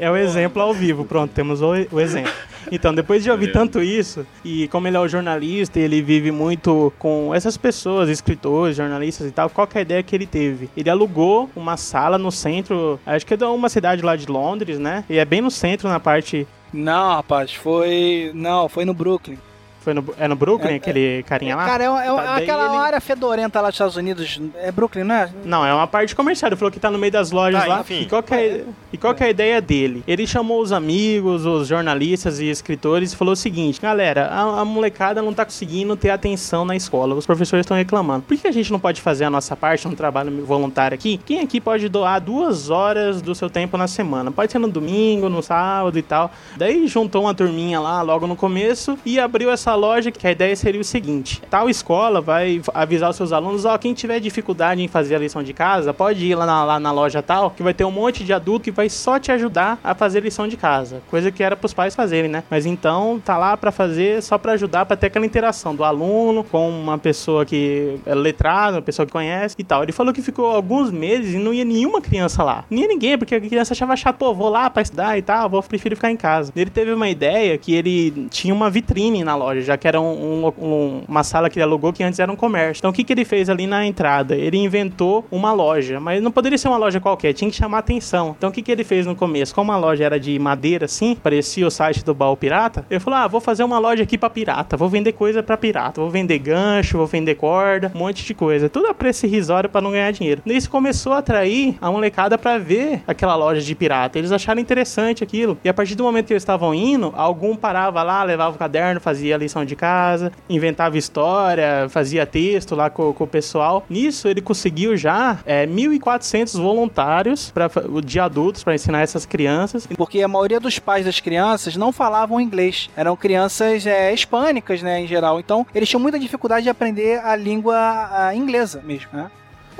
É o exemplo ao vivo, pronto, temos o, o exemplo. Então, depois de ouvir tanto isso, e como ele é um jornalista, e ele vive muito com essas pessoas, escritores, jornalistas e tal, qual que é a ideia que ele teve? Ele alugou uma sala no centro, acho que é de uma cidade lá de Londres, né? E é bem no centro, na parte Não, rapaz, foi. Não, foi no Brooklyn. Foi no, é no Brooklyn, É, aquele carinha lá? Cara, é, é Tá, aquela ele- área fedorenta lá dos Estados Unidos. É Brooklyn, não é? Não, é uma parte comercial. Ele falou que tá no meio das lojas Tá, lá. enfim. E qual, que é, e qual que é a ideia dele? Ele chamou os amigos, os jornalistas e escritores e falou o seguinte: galera, a, a molecada não tá conseguindo ter atenção na escola. Os professores estão reclamando. Por que a gente não pode fazer a nossa parte, um trabalho voluntário aqui? Quem aqui pode doar duas horas do seu tempo na semana? Pode ser no domingo, no sábado e tal. Daí juntou uma turminha lá logo no começo e abriu essa loja que a ideia seria o seguinte: tal escola vai avisar os seus alunos, ó, quem tiver dificuldade em fazer a lição de casa, pode ir lá na, lá na loja tal, que vai ter um monte de adulto que vai só te ajudar a fazer lição de casa, coisa que era pros pais fazerem, né? Mas então tá lá pra fazer só pra ajudar pra ter aquela interação do aluno com uma pessoa que é letrada, uma pessoa que conhece e tal. Ele falou que ficou alguns meses e não ia nenhuma criança lá. Nem ninguém, porque a criança achava chato, pô, vou lá pra estudar e tal, vou prefiro ficar em casa. Ele teve uma ideia que ele tinha uma vitrine na loja, já que era um- um- um- uma sala que ele alugou que antes era um comércio. Então o que, que ele fez ali na entrada? Ele inventou uma loja, mas não poderia ser uma loja qualquer, tinha que chamar atenção. Então o que, que ele fez no começo? Como a loja era de madeira assim, parecia o site do Baú Pirata, ele falou: ah, vou fazer uma loja aqui pra pirata, vou vender coisa pra pirata, vou vender gancho, vou vender corda, um monte de coisa. Tudo a preço irrisório pra não ganhar dinheiro. Daí isso começou a atrair a molecada pra ver aquela loja de pirata. Eles acharam interessante aquilo. E a partir do momento que eles estavam indo, algum parava lá, levava o caderno, fazia a lição de casa, inventava história, fazia texto lá com, com o pessoal. Nisso ele conseguiu já é, 1.400 voluntários pra, de adultos para ensinar essas crianças. Porque a maioria dos pais das crianças não falavam inglês. Eram crianças é, hispânicas, né, em geral. Então, eles tinham muita dificuldade de aprender a língua a, inglesa mesmo, né?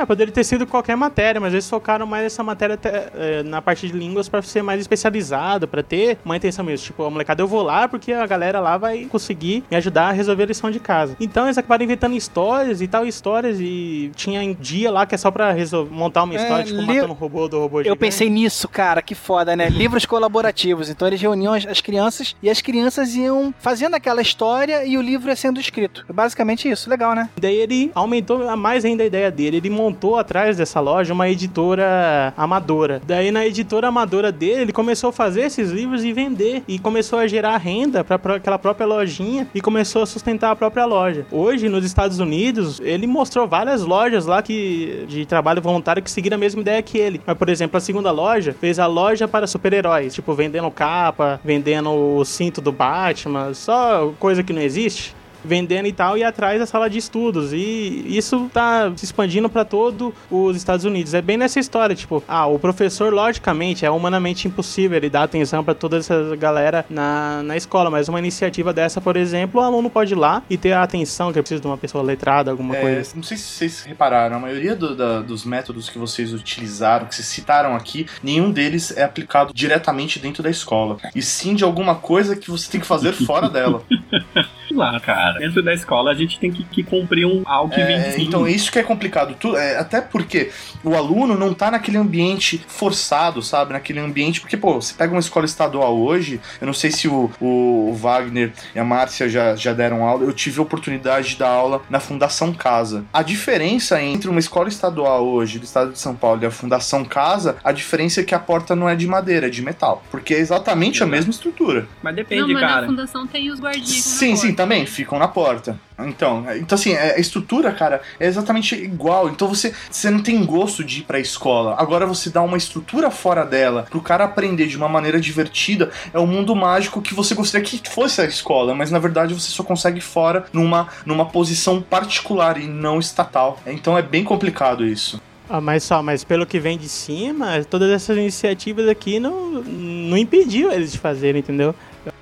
É, poderia ter sido qualquer matéria, mas eles focaram mais essa matéria até, é, na parte de línguas para ser mais especializado, para ter uma intenção mesmo. Tipo, a molecada, eu vou lá porque a galera lá vai conseguir me ajudar a resolver a lição de casa. Então eles acabaram inventando histórias e tal, histórias, e tinha um dia lá que é só pra resolver, montar uma É, história, tipo, li- matando um robô do robô Eu gigante. pensei nisso, cara, que foda, né? Livros colaborativos. Então eles reuniam as, as crianças e as crianças iam fazendo aquela história e o livro ia sendo escrito. É basicamente isso, legal, né? Daí ele aumentou a mais ainda a ideia dele. Ele montou atrás dessa loja uma editora amadora. Daí na editora amadora dele, ele começou a fazer esses livros e vender. E começou a gerar renda para aquela própria lojinha e começou a sustentar a própria loja. Hoje, nos Estados Unidos, ele mostrou várias lojas lá que de trabalho voluntário que seguiram a mesma ideia que ele. Mas, por exemplo, a segunda loja fez a loja para super-heróis. Tipo, vendendo capa, vendendo o cinto do Batman, só coisa que não existe vendendo e tal, e atrás da sala de estudos. E isso tá se expandindo para todo os Estados Unidos. É bem nessa história, tipo, ah, o professor, logicamente, é humanamente impossível ele dar atenção para toda essa galera na, na escola, mas uma iniciativa dessa, por exemplo, o aluno pode ir lá e ter a atenção que é preciso de uma pessoa letrada, alguma É, coisa. Não sei se vocês repararam, a maioria do- da- dos métodos que vocês utilizaram, que vocês citaram aqui, nenhum deles é aplicado diretamente dentro da escola. E sim de alguma coisa que você tem que fazer fora dela. Sei lá, cara. Dentro da escola a gente tem que, que cumprir um, algo que vem de É, cima. então, isso que é complicado. Tu- é, até porque o aluno não tá naquele ambiente forçado, sabe? Naquele ambiente. Porque, pô, você pega uma escola estadual hoje, eu não sei se o, o Wagner e a Márcia já, já deram aula, eu tive a oportunidade de dar aula na Fundação Casa. A diferença entre uma escola estadual hoje, do estado de São Paulo, e a Fundação Casa, a diferença é que a porta não é de madeira, é de metal. Porque é exatamente a mesma estrutura. Mas Não, depende, mas na cara. fundação tem os guardinhas. Sim, sim, também, ficam na porta. Então, é- então assim, é- a estrutura, cara, é exatamente igual. Então você, você não tem gosto de ir pra escola. Agora você dá uma estrutura fora dela pro cara aprender de uma maneira divertida. É um mundo mágico que você gostaria que fosse a escola, mas na verdade você só consegue fora numa, numa posição particular e não estatal. Então é bem complicado isso. Ah, mas só, mas pelo que vem de cima, todas essas iniciativas aqui não, não impediu eles de fazerem, entendeu?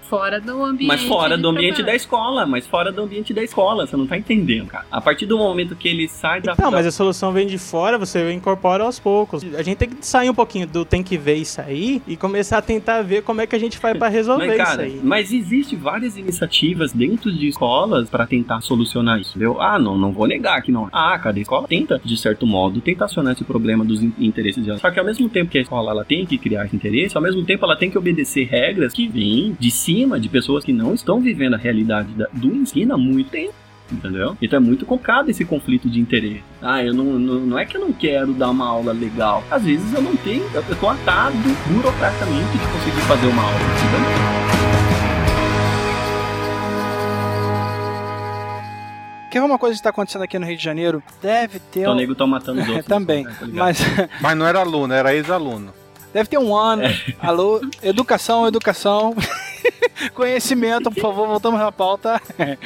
Fora do ambiente. Mas fora do ambiente da trabalho. escola, mas fora do ambiente da escola, você não tá entendendo, cara. A partir do momento que ele sai da. Não, da- mas a solução vem de fora, você incorpora aos poucos. A gente tem que sair um pouquinho do tem que ver isso aí e começar a tentar ver como é que a gente faz pra resolver Mas, cara, isso aí. mas existe várias iniciativas dentro de escolas para tentar solucionar isso, entendeu? Ah, não, não vou negar que não. Ah, cada escola tenta, de certo modo, tentar esse problema dos in- interesses dela. Só que ao mesmo tempo que a escola ela tem que criar esse interesse, ao mesmo tempo ela tem que obedecer regras que vêm de cima de pessoas que não estão vivendo a realidade da- do ensino há muito tempo. Entendeu? Então é muito complicado esse conflito de interesse. Ah, eu não, não, não é que eu não quero dar uma aula legal. Às vezes eu não tenho, eu, eu tô atado burocraticamente de conseguir fazer uma aula. Entendeu? quer ver uma coisa que tá acontecendo aqui no Rio de Janeiro? Deve ter Então, um... o nego tão matando os outros. Também, né, tá mas Mas não era aluno, era ex-aluno. deve ter um ano. É. Alô, educação, educação. Conhecimento, por favor, voltamos à pauta.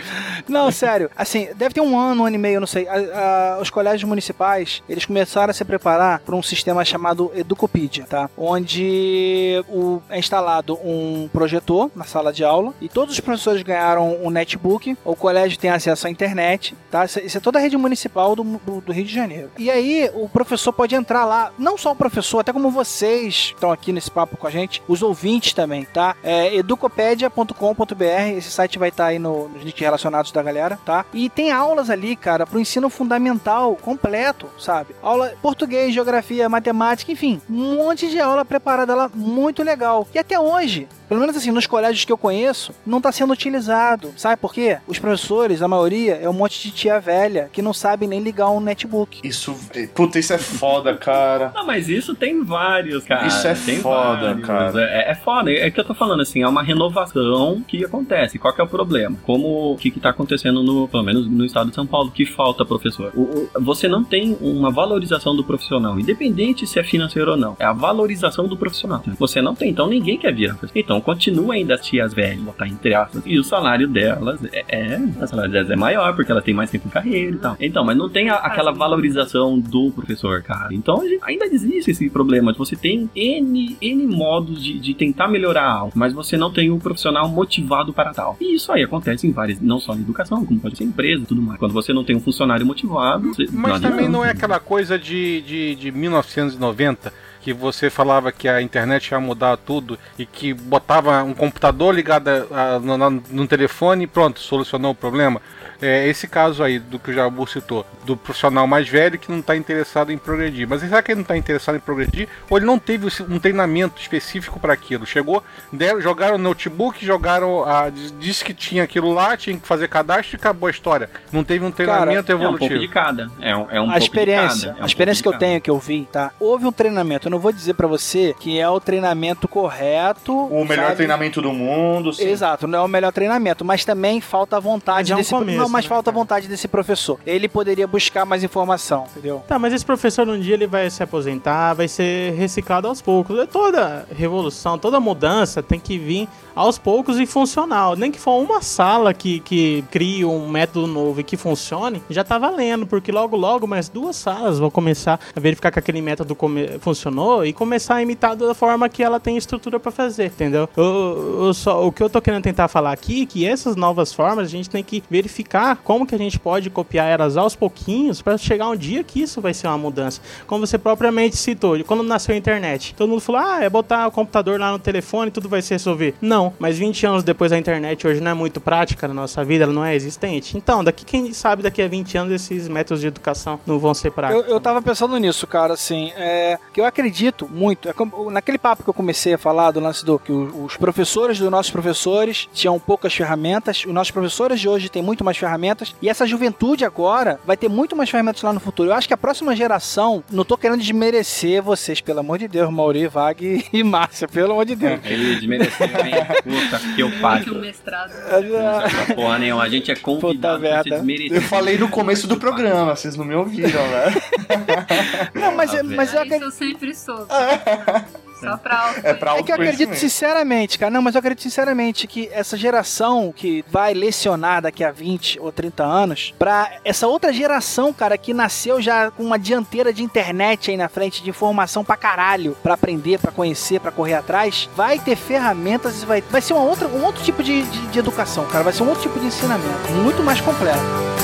não, sério, assim, deve ter um ano, um ano e meio, não sei. A- a- os colégios municipais, eles começaram a se preparar para um sistema chamado Educopedia, tá? Onde o, é instalado um projetor na sala de aula e todos os professores ganharam um netbook, o colégio tem acesso à internet, tá? Isso, isso é toda a rede municipal do, do, do Rio de Janeiro. E aí, o professor pode entrar lá, não só o professor, até como vocês estão aqui nesse papo com a gente, os ouvintes também, tá? É educopedia.com.br, esse site vai estar aí no- nos links relacionados da galera, tá? E tem aulas ali, cara, pro ensino fundamental completo, sabe? Aula português, geografia, matemática, enfim, um monte de aula preparada lá, muito legal. E até hoje, pelo menos assim, nos colégios que eu conheço, não está sendo utilizado. Sabe por quê? Os professores, a maioria, é um monte de tia velha que não sabe nem ligar um netbook. Isso. Puta, isso é foda, cara. Não, mas isso tem vários, cara. Isso é tem foda, vários. cara. É, é foda. É que eu tô falando assim, é uma renovação que acontece. Qual que é o problema? Como o que, que tá acontecendo no, pelo menos no estado de São Paulo, que falta professor. O- o- você não tem uma valorização do profissional, independente se é financeiro ou não. É a valorização do profissional. Você não tem, então ninguém quer virar. Então continua ainda as tias velhas, botar entre aspas. E o salário delas é, é o salário delas é maior, porque ela tem mais tempo em carreira e tal. Então, mas não tem a- aquela valorização do professor, cara. Então ainda existe esse problema. Você tem N, N modos de, de tentar melhorar algo, mas você não tem um profissional motivado para tal. E isso aí acontece em várias, não só na educação, como pode ser em empresa e tudo mais. Quando você não tem um funcionário motivado, você, Mas adianta. também não é aquela coisa de, de, de 1990 que você falava que a internet ia mudar tudo e que botava um computador ligado a- a- no, no- telefone e pronto, solucionou o problema. É esse caso aí do que o Jabu citou, do profissional mais velho que não está interessado em progredir. Mas será que ele não está interessado em progredir? Ou ele não teve um treinamento específico para aquilo? Chegou, deram, jogaram o notebook, jogaram a. Disse que tinha aquilo lá, tinha que fazer cadastro e acabou a história. Não teve um treinamento É um pouco evolutivo. de cada. É um, é um a pouco de experiência, cada. É um a experiência que eu tenho, que eu vi, tá? Houve um treinamento. Eu não vou dizer pra você que é o treinamento correto. O melhor sabe? treinamento do mundo. sim. Exato, não é o melhor treinamento, mas também falta a vontade Mas é um desse começo, não, mas falta a cara? vontade desse professor. Ele poderia buscar mais informação, entendeu? Tá, mas esse professor um dia ele vai se aposentar, vai ser reciclado aos poucos. É Toda revolução, toda mudança tem que vir aos poucos e funcional. Nem que for uma sala que, que crie um método novo e que funcione, já tá valendo, porque logo logo mais duas salas vão começar a verificar que aquele método come- funcionou e começar a imitar da forma que ela tem estrutura pra fazer, entendeu? Eu- eu só- o que eu tô querendo tentar falar aqui é que essas novas formas a gente tem que verificar como que a gente pode copiar elas aos pouquinhos para chegar um dia que isso vai ser uma mudança. Como você propriamente citou, quando nasceu a internet, todo mundo falou: ah, é botar o computador lá no telefone e tudo vai se resolver. Não, mas 20 anos depois a internet hoje não é muito prática na nossa vida, ela não é existente. Então, daqui quem sabe daqui a 20 anos esses métodos de educação não vão ser Eu, práticos. eu tava pensando nisso, cara, assim, é, que eu acredito muito, é naquele papo que eu comecei a falar do lance do que os professores dos nossos professores tinham poucas ferramentas, os nossos professores de hoje têm muito mais ferramentas, e essa juventude agora vai ter muito mais ferramentas lá no futuro. Eu acho que a próxima geração, não tô querendo desmerecer vocês, pelo amor de Deus, Mauri, Vag e Márcia, pelo amor de Deus. Ele desmereceu, hein? Puta que eu Que o pariu. mestrado. Essa porra nenhuma. A gente é convidado. Eu falei no começo do programa, vocês não me ouviram, né? Não, mas, Ah, mas eu Isso acredito. eu sempre soube. Só pra alto. É pra É que eu acredito sinceramente, cara. Não, mas eu acredito sinceramente que essa geração que vai lecionar daqui a 20 ou 30 anos, pra essa outra geração, cara, que nasceu já com uma dianteira de internet aí na frente, de informação pra caralho, pra aprender, pra conhecer, pra correr atrás, vai ter ferramentas e vai, vai ser uma outra, um outro tipo de, de, de educação, cara. Vai ser um outro tipo de ensinamento, muito mais completo.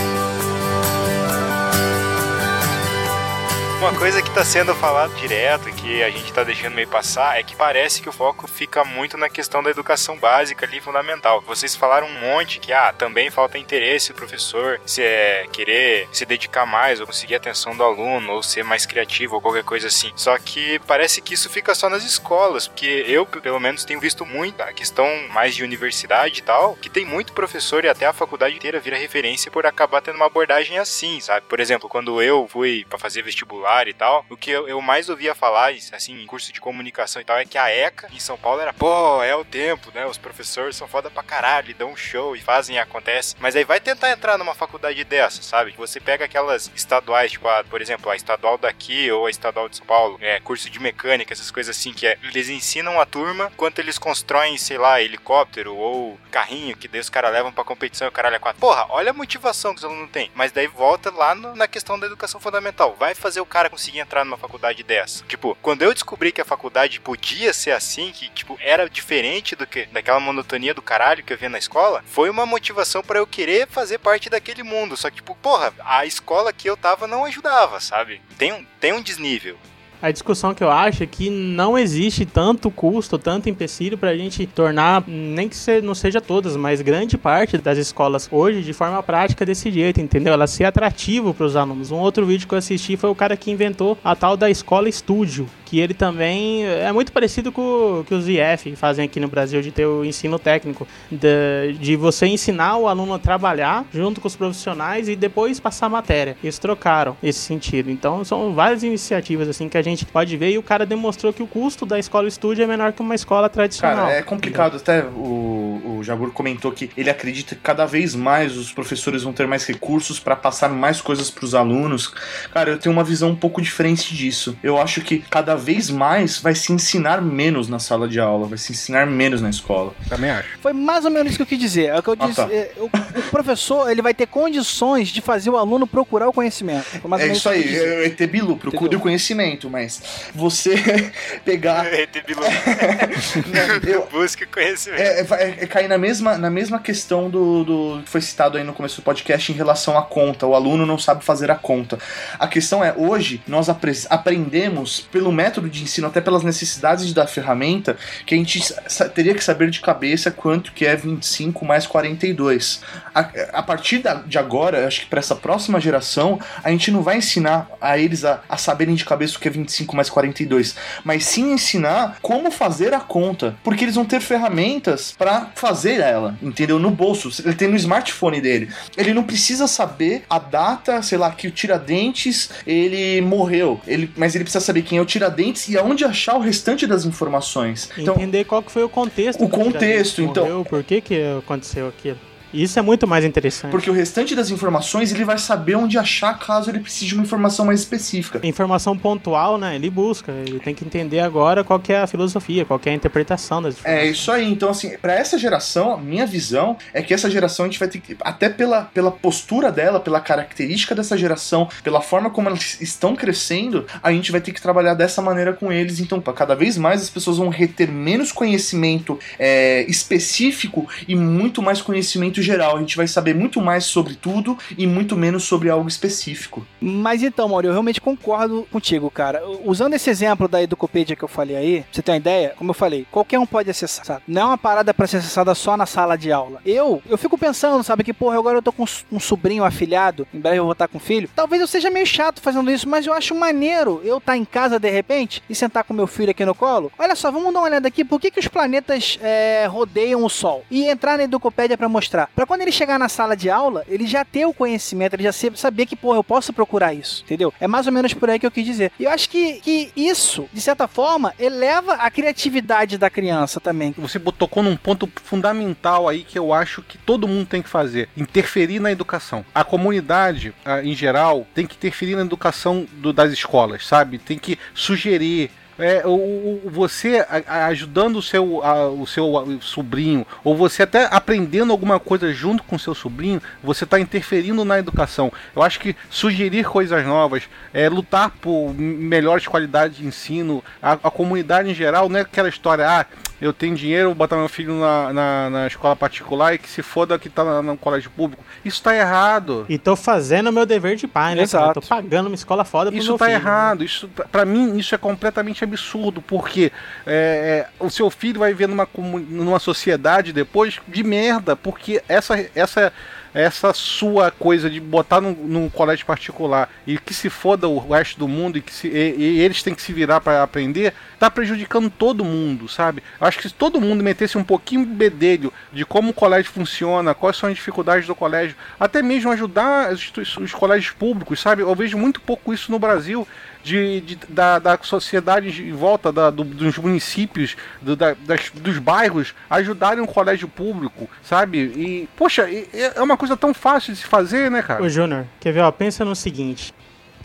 Uma coisa que tá sendo falado direto que a gente tá deixando meio passar é que parece que o foco fica muito na questão da educação básica ali, fundamental. Vocês falaram um monte que, ah, também falta interesse do professor, se é querer se dedicar mais ou conseguir a atenção do aluno ou ser mais criativo ou qualquer coisa assim. Só que parece que isso fica só nas escolas, porque eu, pelo menos, tenho visto muito a questão mais de universidade e tal, que tem muito professor e até a faculdade inteira vira referência por acabar tendo uma abordagem assim, sabe? Por exemplo, quando eu fui pra fazer vestibular vestibular e tal, o que eu, eu mais ouvia falar, assim, em curso de comunicação e tal, é que a ECA em São Paulo era, pô, é o tempo, né? Os professores são foda pra caralho, dão um show e fazem e acontece. Mas aí vai tentar entrar numa faculdade dessa, sabe? Que você pega aquelas estaduais, tipo, a, por exemplo, a estadual daqui ou a estadual de São Paulo, é, curso de mecânica, essas coisas assim, que é, eles ensinam a turma enquanto eles constroem, sei lá, helicóptero ou carrinho, que daí os caras levam pra competição e o caralho é quatro. Porra, olha a motivação que os alunos têm. Mas daí volta lá no, na questão da educação fundamental. Vai fazer o cara conseguir entrar numa faculdade dessa. Tipo, quando eu descobri que a faculdade podia ser assim, que, tipo, era diferente do que daquela monotonia do caralho que eu via na escola, foi uma motivação para eu querer fazer parte daquele mundo. Só que, tipo, porra, a escola que eu tava não ajudava, sabe? Tem um, tem um desnível. A discussão que eu acho é que não existe tanto custo, tanto empecilho para a gente tornar, nem que não seja todas, mas grande parte das escolas hoje de forma prática desse jeito, entendeu? Ela ser atrativo para os alunos. Um outro vídeo que eu assisti foi o cara que inventou a tal da escola estúdio, que ele também é muito parecido com o que os IF fazem aqui no Brasil, de ter o ensino técnico, de, de você ensinar o aluno a trabalhar junto com os profissionais e depois passar matéria. Eles trocaram esse sentido. Então são várias iniciativas assim que a gente pode ver e o cara demonstrou que o custo da escola estúdio é menor que uma escola tradicional. Cara, é complicado. Até o, o Jabur comentou que ele acredita que cada vez mais os professores vão ter mais recursos para passar mais coisas para os alunos. Cara, eu tenho uma visão um pouco diferente disso. Eu acho que cada vez mais vai se ensinar menos na sala de aula, vai se ensinar menos na escola. Também acho. Foi mais ou menos isso que eu quis dizer. É o que eu Ah, disse. tá. é, o, o professor ele vai ter condições de fazer o aluno procurar o conhecimento. Foi mais ou É menos isso aí, eu quis dizer. é ET Bilu, procure Entendeu? o conhecimento, mas você pegar. ET Bilu. eu, Busque conhecimento. É, é, é, é cair na mesma, na mesma questão do, do que foi citado aí no começo do podcast em relação à conta. O aluno não sabe fazer a conta. A questão é, hoje, nós apre- aprendemos, pelo método de ensino, até pelas necessidades da ferramenta, que a gente teria que saber de cabeça quanto que é 25 mais 42. A, a partir da- de agora, acho que para essa próxima geração, a gente não vai ensinar a eles a, a saberem de cabeça o que é 25 mais 42, mas sim ensinar como fazer a conta, porque eles vão ter ferramentas para fazer ela, entendeu? No bolso, ele tem no smartphone dele. Ele não precisa saber a data, sei lá, que o Tiradentes ele morreu, ele, mas ele precisa saber quem é o Tiradentes e aonde achar o restante das informações. Então, Entender qual que foi o contexto. O contexto, então. morreu, Por que que aconteceu aquilo? Isso é muito mais interessante. porque o restante das informações ele vai saber onde achar caso ele precise de uma informação mais específica. Informação pontual, né? Ele busca. Ele tem que entender agora qual que é a filosofia, qual que é a interpretação das É isso aí. Então, assim, pra essa geração, a minha visão é que essa geração a gente vai ter que, até pela, pela postura dela, pela característica dessa geração, pela forma como elas estão crescendo, a gente vai ter que trabalhar dessa maneira com eles. Então, cada vez mais as pessoas vão reter menos conhecimento é, específico e muito mais conhecimento geral. A gente vai saber muito mais sobre tudo e muito menos sobre algo específico. Mas então, Mauro, eu realmente concordo contigo, cara. Usando esse exemplo da Educopedia que eu falei aí, você tem uma ideia? Como eu falei, qualquer um pode acessar. sabe? Não é uma parada pra ser acessada só na sala de aula. Eu, eu fico pensando, sabe, que porra, agora eu tô com um sobrinho afilhado, em breve eu vou estar com um filho. Talvez eu seja meio chato fazendo isso, mas eu acho maneiro eu estar em casa de repente e sentar com meu filho aqui no colo. Olha só, vamos dar uma olhada aqui, por que, que os planetas é, rodeiam o Sol? E entrar na Educopédia pra mostrar. Pra quando ele chegar na sala de aula, ele já ter o conhecimento, ele já saber que, porra, eu posso procurar isso, entendeu? É mais ou menos por aí que eu quis dizer. E eu acho que, que isso, de certa forma, eleva a criatividade da criança também. Você tocou num ponto fundamental aí que eu acho que todo mundo tem que fazer: interferir na educação. A comunidade, ah, em geral, tem que interferir na educação do- das escolas, sabe? Tem que sugerir. É, o, o- você ajudando o seu, a- o seu sobrinho, ou você até aprendendo alguma coisa junto com o seu sobrinho, você está interferindo na educação. Eu acho que sugerir coisas novas, é, lutar por melhores qualidades de ensino, a, a comunidade em geral, não é aquela história, ah, eu tenho dinheiro, vou botar meu filho na, na, na escola particular e que se foda que tá na- no colégio público. Isso tá errado. E tô fazendo o meu dever de pai, né? cara? Exato. Tô pagando uma escola foda pro Isso meu tá filho, né? errado. Isso, tá- pra mim, isso é completamente absurdo, porque é, é, o seu filho vai viver numa, numa sociedade depois de merda, porque essa, essa essa sua coisa de botar num, num colégio particular e que se foda o resto do mundo e que se, e, e eles têm que se virar para aprender, tá prejudicando todo mundo, sabe? Acho que se todo mundo metesse um pouquinho de bedelho de como o colégio funciona, quais são as dificuldades do colégio, até mesmo ajudar os colégios públicos, sabe? Eu vejo muito pouco isso no Brasil de, de da, da sociedade em volta da, do, dos municípios, do, da, das, dos bairros, ajudarem um colégio público, sabe? E, poxa, é uma coisa tão fácil de se fazer, né, cara? Ô, Júnior, quer ver? Ó, pensa no seguinte.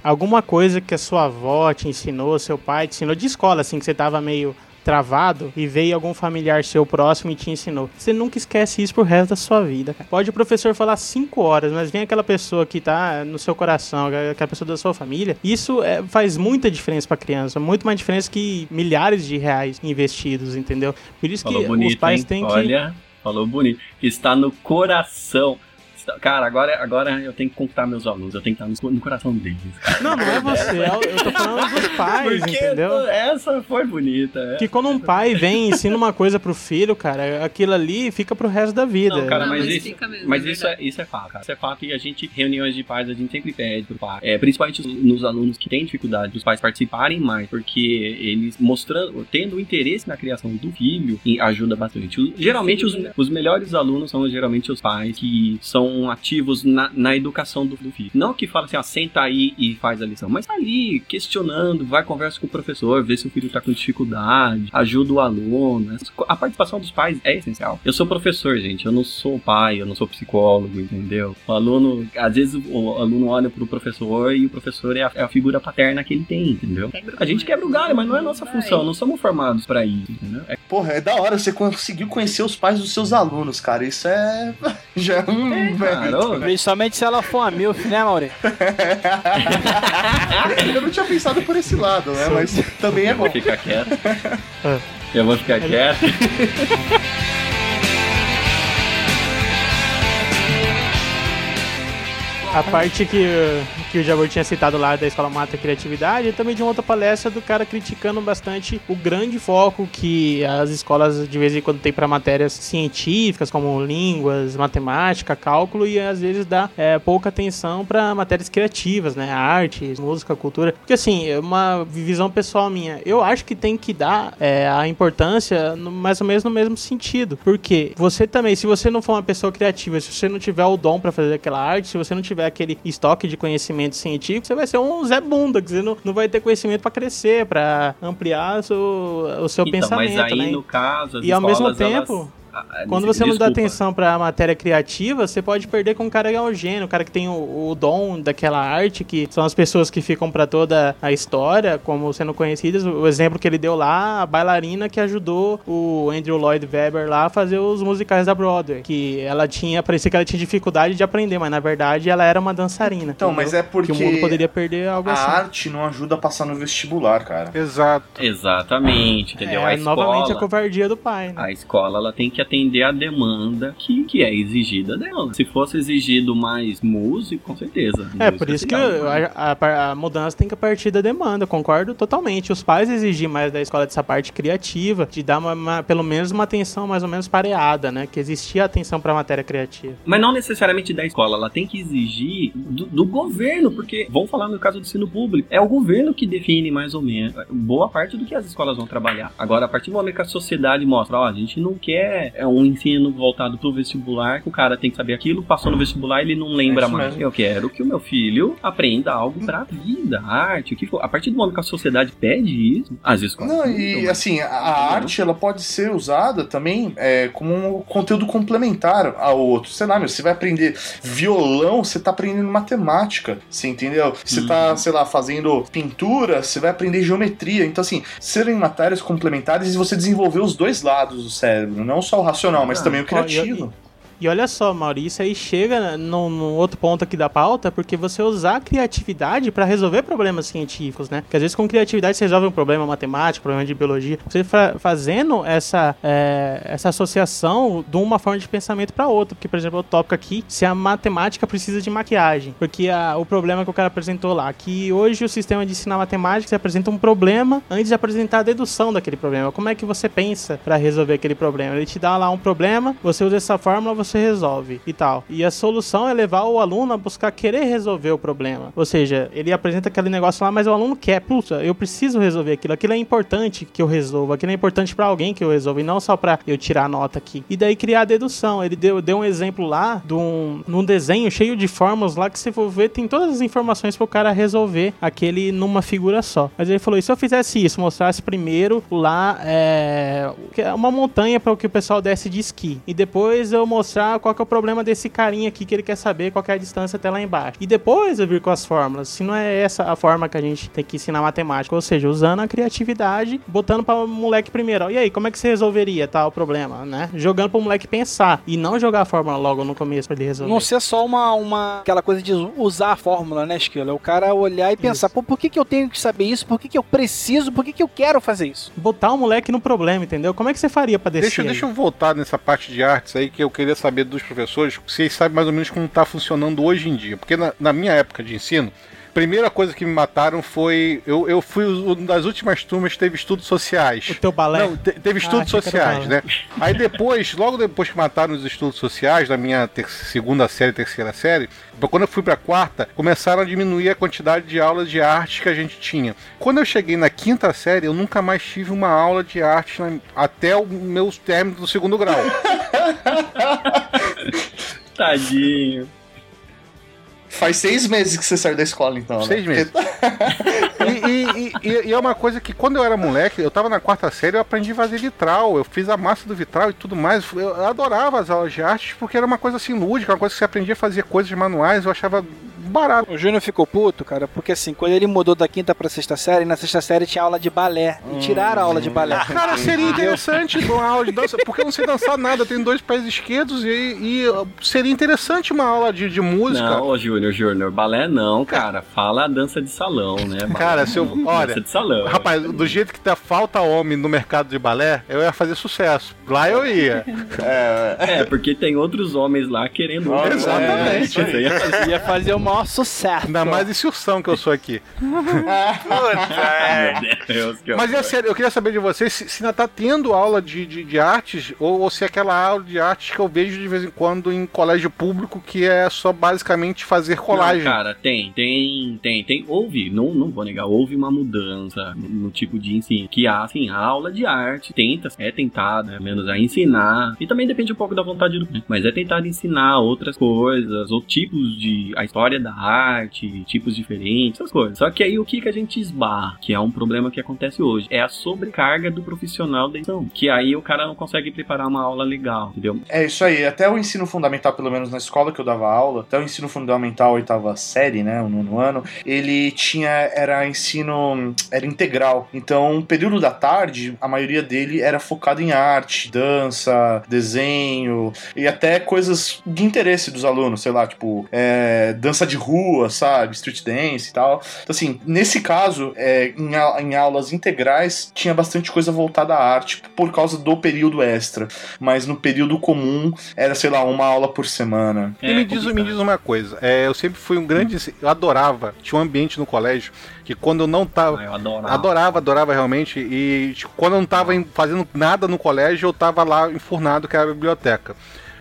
Alguma coisa que a sua avó te ensinou, seu pai te ensinou de escola, assim, que você tava meio travado e veio algum familiar seu próximo e te ensinou. Você nunca esquece isso pro resto da sua vida. Cara. Pode o professor falar cinco horas, mas vem aquela pessoa que tá no seu coração, aquela pessoa da sua família. Isso é, faz muita diferença pra criança, muito mais diferença que milhares de reais investidos, entendeu? Por isso Falou que bonito, os pais hein? têm que. Olha, falou bonito. Está no coração. Cara, agora, agora eu tenho que contar meus alunos, eu tenho que estar no, no coração deles. Não, não é você, é o- eu tô falando dos pais, Porque entendeu? essa foi bonita. é. Que quando um pai vem e ensina uma coisa pro filho, cara, aquilo ali fica pro resto da vida. Não, cara, Não, mas, mas isso, fica mesmo, mas é isso, é, isso é fato, cara. Isso é fato e a gente, reuniões de pais, a gente sempre pede pro pai, é, principalmente os- nos alunos que têm dificuldade, os pais participarem mais, porque eles mostrando, tendo interesse na criação do filho, e ajuda bastante. Geralmente, os, os melhores alunos são geralmente os pais que são ativos na, na educação do, do filho. Não que fala assim, ó, senta aí e faz a lição, mas tá ali questionando, vai conversa com o professor, vê se o filho tá com dificuldade, ajuda o aluno. A participação dos pais é essencial. Eu sou professor, gente, eu não sou pai, eu não sou psicólogo, entendeu? O aluno, às vezes o, aluno olha pro professor e o professor é a, é a figura paterna que ele tem, entendeu? A gente quebra o galho, mas não é nossa função, não somos formados pra isso, entendeu? É Porra, é da hora, você conseguiu conhecer os pais dos seus alunos, cara. Isso é. Já é um. Cara, ô, Principalmente se ela for a MILF, né, Mauri? Eu não tinha pensado por esse lado, né? Mas também é eu bom. vou ficar quieto. Eu vou ficar quieto. A parte que, que o Jabor tinha citado lá da Escola Mata Criatividade, e também de uma outra palestra do cara criticando bastante o grande foco que as escolas de vez em quando têm para matérias científicas, como línguas, matemática, cálculo, e às vezes dá é, pouca atenção para matérias criativas, né? Artes, música, cultura. Porque assim, é uma visão pessoal minha, eu acho que tem que dar é, a importância no- mais ou menos no mesmo sentido. Porque você também, se você não for uma pessoa criativa, se você não tiver o dom para fazer aquela arte, se você não tiver aquele estoque de conhecimento científico, você vai ser um Zé Bunda, que você não, não vai ter conhecimento para crescer, para ampliar o seu, o seu Então, pensamento, mas aí né? no caso, as E ao mesmo escolas, elas- tempo, Ah, Quando des- você não dá desculpa. atenção pra matéria criativa, você pode perder com um cara que é um gênio, o cara que tem o, o dom daquela arte, que são as pessoas que ficam pra toda a história, como sendo conhecidas. O exemplo que ele deu lá, a bailarina que ajudou o Andrew Lloyd Webber lá a fazer os musicais da Broadway, que ela tinha, parecia que ela tinha dificuldade de aprender, mas na verdade ela era uma dançarina. Então, entendeu? mas é porque que o mundo poderia perder algo a assim. arte não ajuda a passar no vestibular, cara. Exato. Exatamente, entendeu? É, a escola, novamente a covardia do pai, né? a escola ela tem que atender a demanda que, que é exigida dela. Se fosse exigido mais músico, com certeza. É, por isso que eu- a, a- a mudança tem que partir da demanda, concordo totalmente. Os pais exigir mais da escola dessa parte criativa, de dar uma- uma- pelo menos uma atenção mais ou menos pareada, né? Que existia atenção pra matéria criativa. Mas não necessariamente da escola, ela tem que exigir do, do governo, porque, vamos falar no caso do ensino público, é o governo que define mais ou menos boa parte do que as escolas vão trabalhar. Agora, a partir do momento que a sociedade mostra, ó, a gente não quer é, um ensino voltado pro vestibular, que o cara tem que saber aquilo, passou no vestibular ele não lembra É mais. mesmo. Eu quero que o meu filho aprenda algo pra vida, arte, o que for. A partir do momento que a sociedade pede isso, as escolas. Não, e né? assim, a, a arte ela pode ser usada também é, como um conteúdo complementar ao outro. Sei lá, meu, você vai aprender violão, você tá aprendendo matemática, você entendeu? Você Uhum. tá, sei lá, fazendo pintura, você vai aprender geometria. Então, assim, serem matérias complementares e você desenvolver os dois lados do cérebro, não só o racional, mas Ah, também o criativo. E olha só, Maurício, aí chega no, no outro ponto aqui da pauta, porque você usar a criatividade para resolver problemas científicos, né? Porque às vezes com criatividade você resolve um problema matemático, problema de biologia. Você fa- fazendo essa, é, essa associação de uma forma de pensamento para outra. Porque, por exemplo, o tópico aqui, se a matemática precisa de maquiagem. Porque a- o problema que o cara apresentou lá, que hoje o sistema de ensinar matemática você apresenta um problema antes de apresentar a dedução daquele problema. Como é que você pensa para resolver aquele problema? Ele te dá lá um problema, você usa essa fórmula, você você resolve e tal. E a solução é levar o aluno a buscar querer resolver o problema. Ou seja, ele apresenta aquele negócio lá, mas o aluno quer, puxa, eu preciso resolver aquilo. Aquilo é importante que eu resolva, aquilo é importante para alguém que eu resolva e não só para eu tirar a nota aqui. E daí criar a dedução. Ele deu, deu um exemplo lá de um, num desenho cheio de fórmulas lá que se for ver tem todas as informações para o cara resolver aquele numa figura só. Mas ele falou: e se eu fizesse isso, mostrasse primeiro lá é, uma montanha para o que o pessoal desce de esqui e depois eu mostrar qual que é o problema desse carinha aqui que ele quer saber qual que é a distância até lá embaixo. E depois eu vir com as fórmulas. Se não é essa a forma que a gente tem que ensinar matemática, ou seja, usando a criatividade, botando para o moleque primeiro. E aí, como é que você resolveria tal problema, né? Jogando para o moleque pensar e não jogar a fórmula logo no começo para ele resolver. Não ser só uma, uma aquela coisa de usar a fórmula, né, Esquilo? É o cara olhar e pensar, pô, por que, que eu tenho que saber isso? Por que, que eu preciso? Por que, que eu quero fazer isso? Botar o moleque no problema, entendeu? Como é que você faria para descer? Deixa, deixa eu voltar nessa parte de artes aí que eu queria saber dos professores, se vocês sabem mais ou menos como está funcionando hoje em dia. Porque na, na minha época de ensino, primeira coisa que me mataram foi. Eu, eu fui uma das últimas turmas que teve estudos sociais. O teu balé? Não, te- teve estudos Ah, que era sociais, né? Aí depois, logo depois que mataram os estudos sociais, na minha ter- segunda série, terceira série, quando eu fui pra quarta, começaram a diminuir a quantidade de aulas de arte que a gente tinha. Quando eu cheguei na quinta série, eu nunca mais tive uma aula de arte na- até o meu término do segundo grau. Tadinho. Faz seis meses que você saiu da escola, então. né? Seis meses. E, e- e- e é uma coisa que quando eu era moleque, eu tava na quarta série, eu aprendi a fazer vitral, eu fiz a massa do vitral e tudo mais. Eu adorava as aulas de arte porque era uma coisa assim lúdica, uma coisa que você aprendia a fazer coisas manuais, eu achava barato. O Júnior ficou puto, cara, porque assim, quando ele mudou da quinta pra sexta série, na sexta série tinha aula de balé. E tiraram a aula de balé. Cara, seria interessante uma aula de dança, porque eu não sei dançar nada, eu tenho dois pés esquerdos e, e, seria interessante uma aula de, de música. Não, ô Júnior, Júnior, balé não, cara. Fala dança de salão, né? Balé Cara, se eu. não, Olha, Dança de salão. rapaz, do jeito que tá falta homem no mercado de balé, eu ia fazer sucesso. Lá eu ia. É, porque tem outros homens lá querendo. Exatamente. É, isso aí é- Ia fazer o maior sucesso. Ainda mais esse ursão que eu sou aqui. Meu Deus, que Mas é sério, eu queria saber de vocês se, se ainda tá tendo aula de, de, de artes ou, ou se é aquela aula de artes que eu vejo de vez em quando em colégio público que é só basicamente fazer colagem. Não, cara, tem, tem, tem, tem. Houve, não, não vou negar, houve uma mudança no, no tipo de ensino. Que há, assim, a aula de arte tenta, é tentada, pelo menos, a ensinar. E também depende um pouco da vontade do. Mas é tentar ensinar outras coisas, ou tipos de. a história da arte, tipos diferentes, essas coisas. Só que aí o que, que a gente esbarra, que é um problema que acontece hoje, é a sobrecarga do profissional da edição. Que aí o cara não consegue preparar uma aula legal, entendeu? É isso aí, até o ensino fundamental, pelo menos na escola que eu dava aula, até o ensino fundamental, oitava série, né, o nono ano, ele tinha, era ensino, era integral. Então, período da tarde, a maioria dele era focado em arte, dança, desenho e até coisas de interesse dos alunos, sei lá, tipo, é, dança de rua, sabe, street dance e tal. Então, assim, nesse caso, é, em, au- em aulas integrais, tinha bastante coisa voltada à arte por causa do período extra mas no período comum era, sei lá, uma aula por semana. E me, diz, me diz uma coisa, é, eu sempre fui um grande. Eu adorava, tinha um ambiente no colégio que quando eu não tava. Ah, eu adorava. Adorava, adorava realmente. E tipo, quando eu não tava fazendo nada no colégio, eu tava lá enfurnado, que era a biblioteca.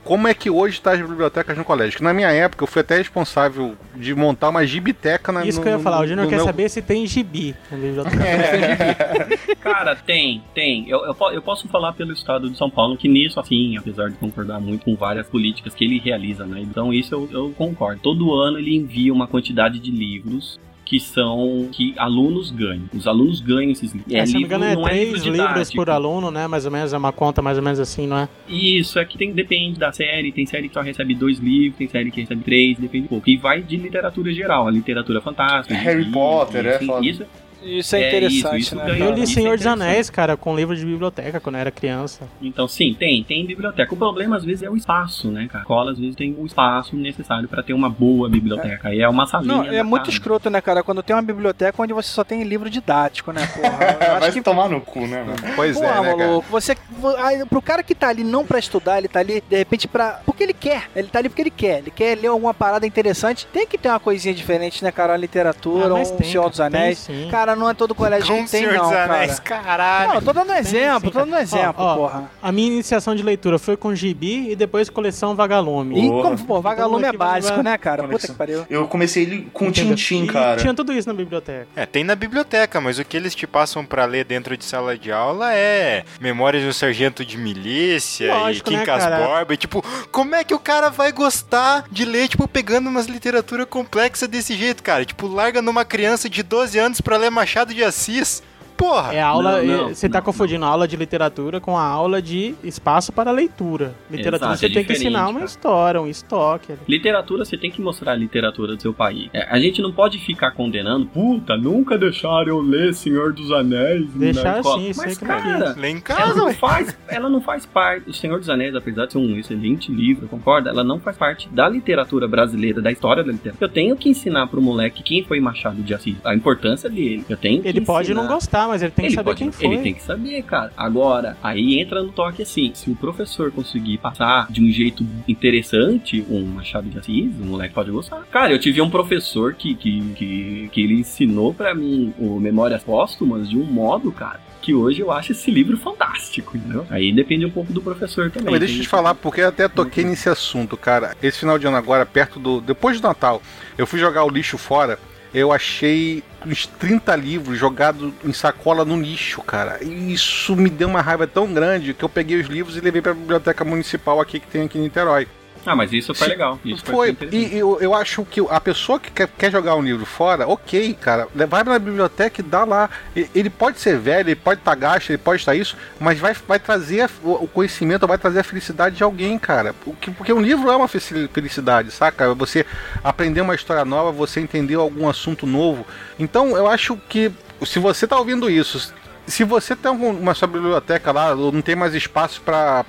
Como é que hoje está as bibliotecas no colégio? Que na minha época eu fui até responsável de montar uma gibiteca na Isso no- que eu ia falar, o Júnior no quer meu- saber se tem gibi na biblioteca. Cara, tem, tem. Eu, eu, eu posso falar pelo estado de São Paulo que nisso, assim, apesar de concordar muito com várias políticas que ele realiza, né? Então isso eu, eu concordo. Todo ano ele envia uma quantidade de livros que são que alunos ganham. Os alunos ganham esses livros. É, se não me engano, é não três livro livros por aluno, né? Mais ou menos, é uma conta mais ou menos assim, não é? Isso, é que tem, depende da série. Tem série que só recebe dois livros, tem série que recebe três, depende um pouco. E vai de literatura geral, a literatura fantástica. Harry Potter, é assim, foda. Isso, Isso é, É, interessante, isso, isso né? ganhou. Eu li é Senhor dos interessante. Anéis, cara, com livro de biblioteca quando eu era criança. Então, sim, tem, tem biblioteca. O problema, às vezes, é o espaço, né, cara? A escola, às vezes, tem o espaço necessário pra ter uma boa biblioteca. Aí é uma salinha. Não, é muito escroto, né, cara? Quando tem uma biblioteca onde você só tem livro didático, né, porra? Vai acho que tomar no cu, né, mano? Pois Porra, é, né, cara? maluco, você. vo- aí, Pro cara que tá ali não pra estudar, ele tá ali, de repente, pra. Porque ele quer. Ele tá ali porque ele quer. Ele quer ler alguma parada interessante. Tem que ter uma coisinha diferente, né, cara? Uma literatura, Ah, um tem, Senhor dos tem Anéis. sim. Cara, Cara, não é todo colégio Com que tem, não, dos cara. Anéis, caralho. Não, eu tô dando exemplo, sim, tô dando cara. exemplo, Ó, ó, porra. A minha iniciação de leitura foi com gibi e depois coleção Vagalume. E como, pô, vagalume é aqui vai- básico, né, cara? Puta Conexão. que pariu. Eu comecei ele com Entendeu? Tintim, E cara. Tinha tudo isso na biblioteca. É, tem na biblioteca, mas o que eles te passam pra ler dentro de sala de aula é Memórias do Sargento de Milícia Lógico, e Kim né, cara? Borba. E, tipo, como é que o cara vai gostar de ler, tipo, pegando umas literatura complexa desse jeito, cara? Tipo, larga numa criança de 12 anos pra ler Machado de Assis. Porra! É aula. Não, não, você tá não, confundindo a aula de literatura com a aula de espaço para leitura. Literatura Exato, você é tem que ensinar uma cara. história, um estoque. Literatura, você tem que mostrar a literatura do seu país. É, a gente não pode ficar condenando, puta, nunca deixaram eu ler Senhor dos Anéis. Deixar escola." assim, Mas, não cara, Lê em ela casa, não, ué. faz, ela não faz parte. O Senhor dos Anéis, apesar de ser um excelente livro, concorda? Ela não faz parte da literatura brasileira, da história da literatura. Eu tenho que ensinar pro moleque quem foi Machado de Assis, a importância dele. Eu tenho que Ele pode não gostar, mas ele tem que Ele saber pode- quem foi. Ele tem que saber, cara. Agora, aí entra no toque assim: se o professor conseguir passar de um jeito interessante um Machado de Assis, o moleque pode gostar. Cara, eu tive um professor que, que, que, que ele ensinou pra mim o Memórias Póstumas de um modo, cara. Que hoje eu acho esse livro fantástico, entendeu? Aí depende um pouco do professor também. Mas deixa eu te falar, porque eu até toquei nesse assunto, cara. Esse final de ano agora, perto do. Depois do Natal, eu fui jogar o lixo fora. Eu achei uns 30 livros jogados em sacola no lixo, cara. E isso me deu uma raiva tão grande que eu peguei os livros e levei pra biblioteca municipal aqui que tem aqui em Niterói. Ah, mas isso foi legal. Isso Foi, interessante. e eu, eu acho que a pessoa que quer, quer jogar um livro fora, ok, cara, vai na biblioteca e dá lá. Ele pode ser velho, ele pode estar gasto, ele pode estar isso, mas vai, vai trazer o conhecimento, vai trazer a felicidade de alguém, cara. O que- Porque um livro é uma felici- felicidade, saca? Você aprender uma história nova, você entender algum assunto novo. Então eu acho que se você tá ouvindo isso, se você tem uma sua biblioteca lá, ou não tem mais espaço pra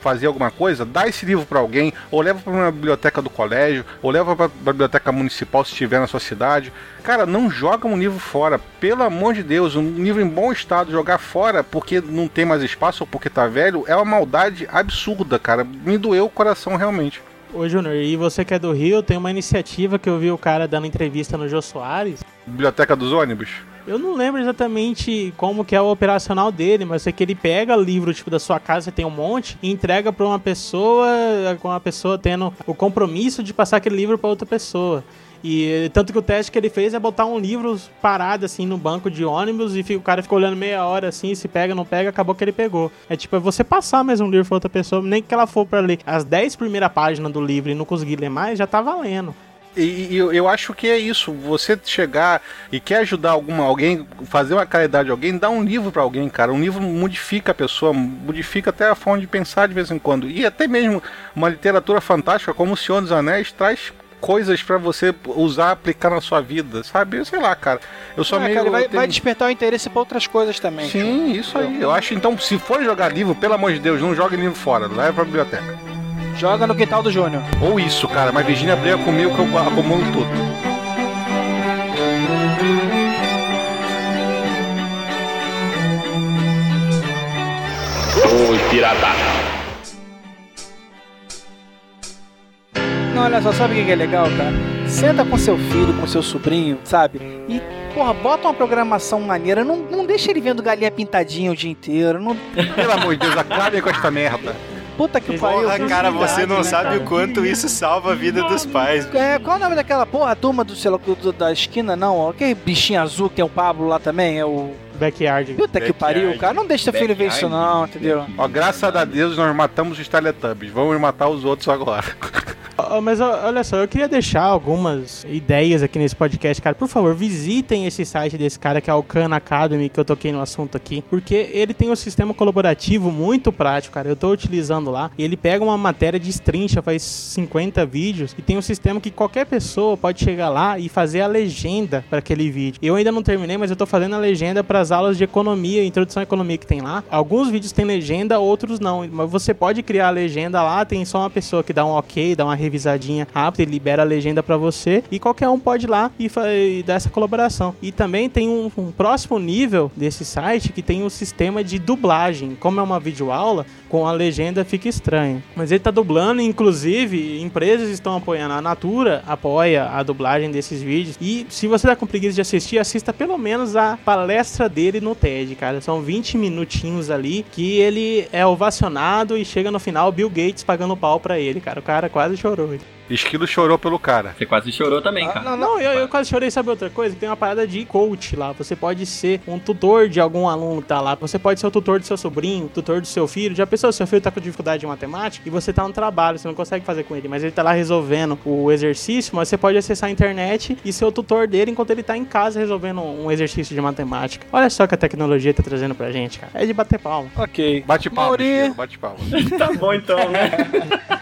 fazer alguma coisa, dá esse livro pra alguém, ou leva pra uma biblioteca do colégio, ou leva pra pra biblioteca municipal se estiver na sua cidade. Cara, não joga um livro fora, pelo amor de Deus, um livro em bom estado, jogar fora porque não tem mais espaço ou porque tá velho, é uma maldade absurda, cara. Me doeu o coração realmente. Ô, Júnior, e você que é do Rio, tem uma iniciativa que eu vi o cara dando entrevista no Jô Soares. Biblioteca dos ônibus. Eu não lembro exatamente como que é o operacional dele, mas é que ele pega livro, tipo, da sua casa, tem um monte, e entrega pra uma pessoa, com a pessoa tendo o compromisso de passar aquele livro pra outra pessoa. E tanto que o teste que ele fez é botar um livro parado assim no banco de ônibus e fica- o cara fica olhando meia hora assim, se pega, não pega, acabou que ele pegou. É tipo, é você passar mais um livro pra outra pessoa, nem que ela for pra ler as 10 primeiras páginas do livro e não conseguir ler mais, já tá valendo. E, e eu, eu acho que é isso. Você chegar e quer ajudar alguma alguém, fazer uma caridade a alguém, dá um livro pra alguém, cara. Um livro modifica a pessoa, modifica até a forma de pensar de vez em quando. E até mesmo uma literatura fantástica como O Senhor dos Anéis traz coisas pra você usar, aplicar na sua vida, sabe? Eu sei lá, cara. Eu sou Ah, meio cara, vai, tenho- vai despertar o interesse pra outras coisas também. Sim, isso aí. Eu acho então, se for jogar livro, pelo amor de Deus, não jogue livro fora, leva pra biblioteca. Joga no quintal do Júnior. Ou isso, cara, mas Virginia briga comigo que eu acumulo tudo. Não, olha só, sabe o que que é legal, cara? Senta com seu filho, com seu sobrinho, sabe? E, porra, bota uma programação maneira. Não, não deixa ele vendo galinha pintadinha o dia inteiro. Não... Pelo amor de Deus, acabem com esta merda. Puta que pariu. Porra, cara, você não né, sabe cara? o quanto isso salva a vida dos pais. É, qual é o nome daquela porra? A turma do, sei lá, do- da esquina, não? Aquele bichinho azul que é o Pablo lá também, é o. Backyard. Puta que pariu, cara. Não deixa seu filho ver isso, não, entendeu? Ó, graças a Deus nós matamos os Teletubbies. Vamos matar os outros agora. Mas olha só, eu queria deixar algumas ideias aqui nesse podcast, cara. Por favor, visitem esse site desse cara que é o Khan Academy, que eu toquei no assunto aqui, porque ele tem um sistema colaborativo muito prático, cara. Eu tô utilizando lá. E ele pega uma matéria de strincha, faz 50 vídeos, e tem um sistema que qualquer pessoa pode chegar lá e fazer a legenda para aquele vídeo. Eu ainda não terminei, mas eu tô fazendo a legenda para as aulas de economia, introdução à economia que tem lá. Alguns vídeos têm legenda, outros não. Mas você pode criar a legenda lá, tem só uma pessoa que dá um ok, dá uma revisadinha rápida e libera a legenda para você. E qualquer um pode ir lá e, e dar essa colaboração. E também tem um, um próximo nível desse site que tem um sistema de dublagem. Como é uma videoaula, com a legenda fica estranho. Mas ele tá dublando, inclusive, empresas estão apoiando. A Natura apoia a dublagem desses vídeos. E se você tá com preguiça de assistir, assista pelo menos a palestra dele no TED, cara. São 20 minutinhos ali que ele é ovacionado e chega no final Bill Gates pagando pau pra ele, cara. O cara quase chorou. Esquilo chorou pelo cara. Você quase chorou também, cara. Não, não, eu, eu quase chorei, sabe outra coisa? Tem uma parada de coach lá. Você pode ser um tutor de algum aluno que tá lá. Você pode ser o tutor do seu sobrinho, tutor do seu filho. Já pensou, seu filho tá com dificuldade de matemática e você tá no trabalho, você não consegue fazer com ele, mas ele tá lá resolvendo o exercício, mas você pode acessar a internet e ser o tutor dele enquanto ele tá em casa resolvendo um exercício de matemática. Olha só que a tecnologia tá trazendo pra gente, cara. É de bater palma. Ok. Bate palma, Mauri. Bate palma. tá bom então, né?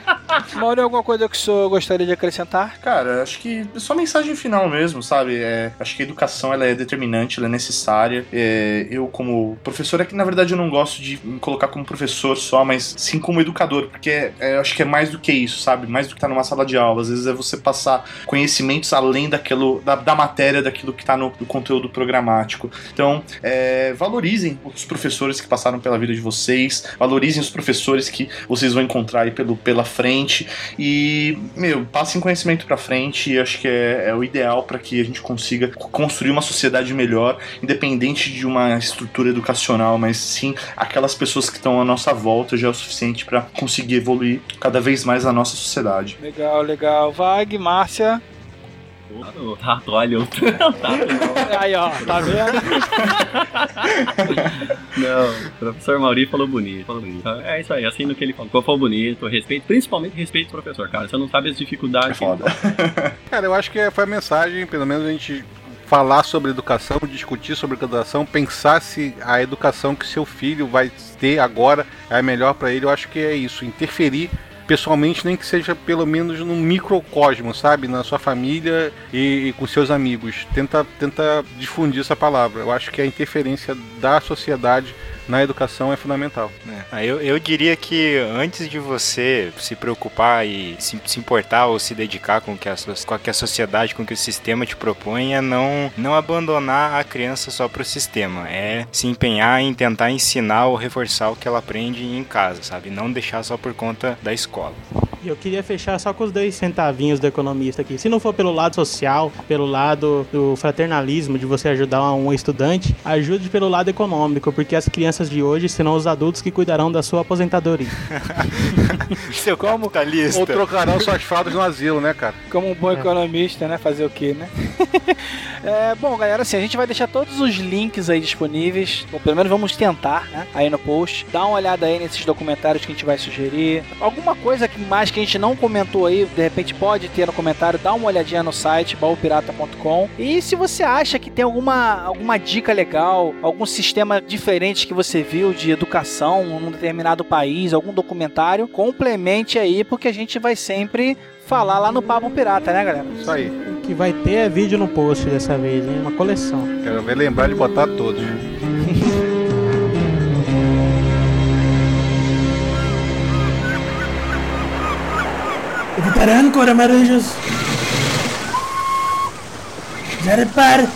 Mauro, alguma coisa que o senhor gostaria de acrescentar? Cara, acho que é só mensagem final mesmo, sabe? É, acho que a educação ela é determinante, ela é necessária. É, eu, como professor, é que na verdade eu não gosto de me colocar como professor só, mas sim como educador, porque é, é, acho que é mais do que isso, sabe? Mais do que estar numa sala de aula. Às vezes é você passar conhecimentos além daquilo, da, da matéria, daquilo que está no, no conteúdo programático. Então, é, valorizem os professores que passaram pela vida de vocês, valorizem os professores que vocês vão encontrar aí pelo, pela frente e, meu, passem conhecimento pra frente e acho que é, é o ideal para que a gente consiga construir uma sociedade melhor, independente de uma estrutura educacional, mas sim aquelas pessoas que estão à nossa volta já é o suficiente para conseguir evoluir cada vez mais a nossa sociedade. Legal, legal. Vag, Márcia. O Tato, olha, o Tato. Aí, ó, tá vendo? Não, o professor Mauri falou bonito, falou bonito. É isso aí, assim no que ele falou. Falou bonito, respeito, principalmente respeito ao professor, cara. Você não sabe as É dificuldades. foda. Cara, eu acho que foi a mensagem, pelo menos a gente falar sobre educação, discutir sobre educação, pensar se a educação que seu filho vai ter agora é a melhor para ele. Eu acho que é isso, interferir pessoalmente, nem que seja pelo menos num microcosmo, sabe? Na sua família e, e com seus amigos. Tenta, tenta difundir essa palavra. Eu acho que a interferência da sociedade na educação é fundamental. Ah, Eu, eu diria que antes de você se preocupar e se, se importar ou se dedicar com o que a, com a que a sociedade, com o que o sistema te propõe, é não, não abandonar a criança só pro sistema. É se empenhar em tentar ensinar ou reforçar o que ela aprende em casa, sabe? Não deixar só por conta da escola. E eu queria fechar só com os dois centavinhos do economista aqui. Se não for pelo lado social, pelo lado do fraternalismo, de você ajudar um estudante, ajude pelo lado econômico, porque as crianças de hoje serão os adultos que cuidarão da sua aposentadoria. Seu capitalista. Ou trocarão suas fraldas no asilo, né, cara? Como um bom economista, né? Fazer o quê, né? É, bom, galera, assim, a gente vai deixar todos os links aí disponíveis. Ou pelo menos vamos tentar, né? Aí no post. Dá uma olhada aí nesses documentários que a gente vai sugerir. Alguma coisa que mais que a gente não comentou aí, de repente pode ter no comentário. Dá uma olhadinha no site, baupirata.com. E se você acha que tem alguma, alguma dica legal, algum sistema diferente que você viu de educação num determinado país, algum documentário, complemente aí, porque a gente vai sempre falar lá no Papo Pirata, né, galera? Isso aí. O que vai ter é vídeo no post dessa vez, hein? Uma coleção. Quero ver lembrar de botar todos. Preparando, Cora Maranjas. Já repare.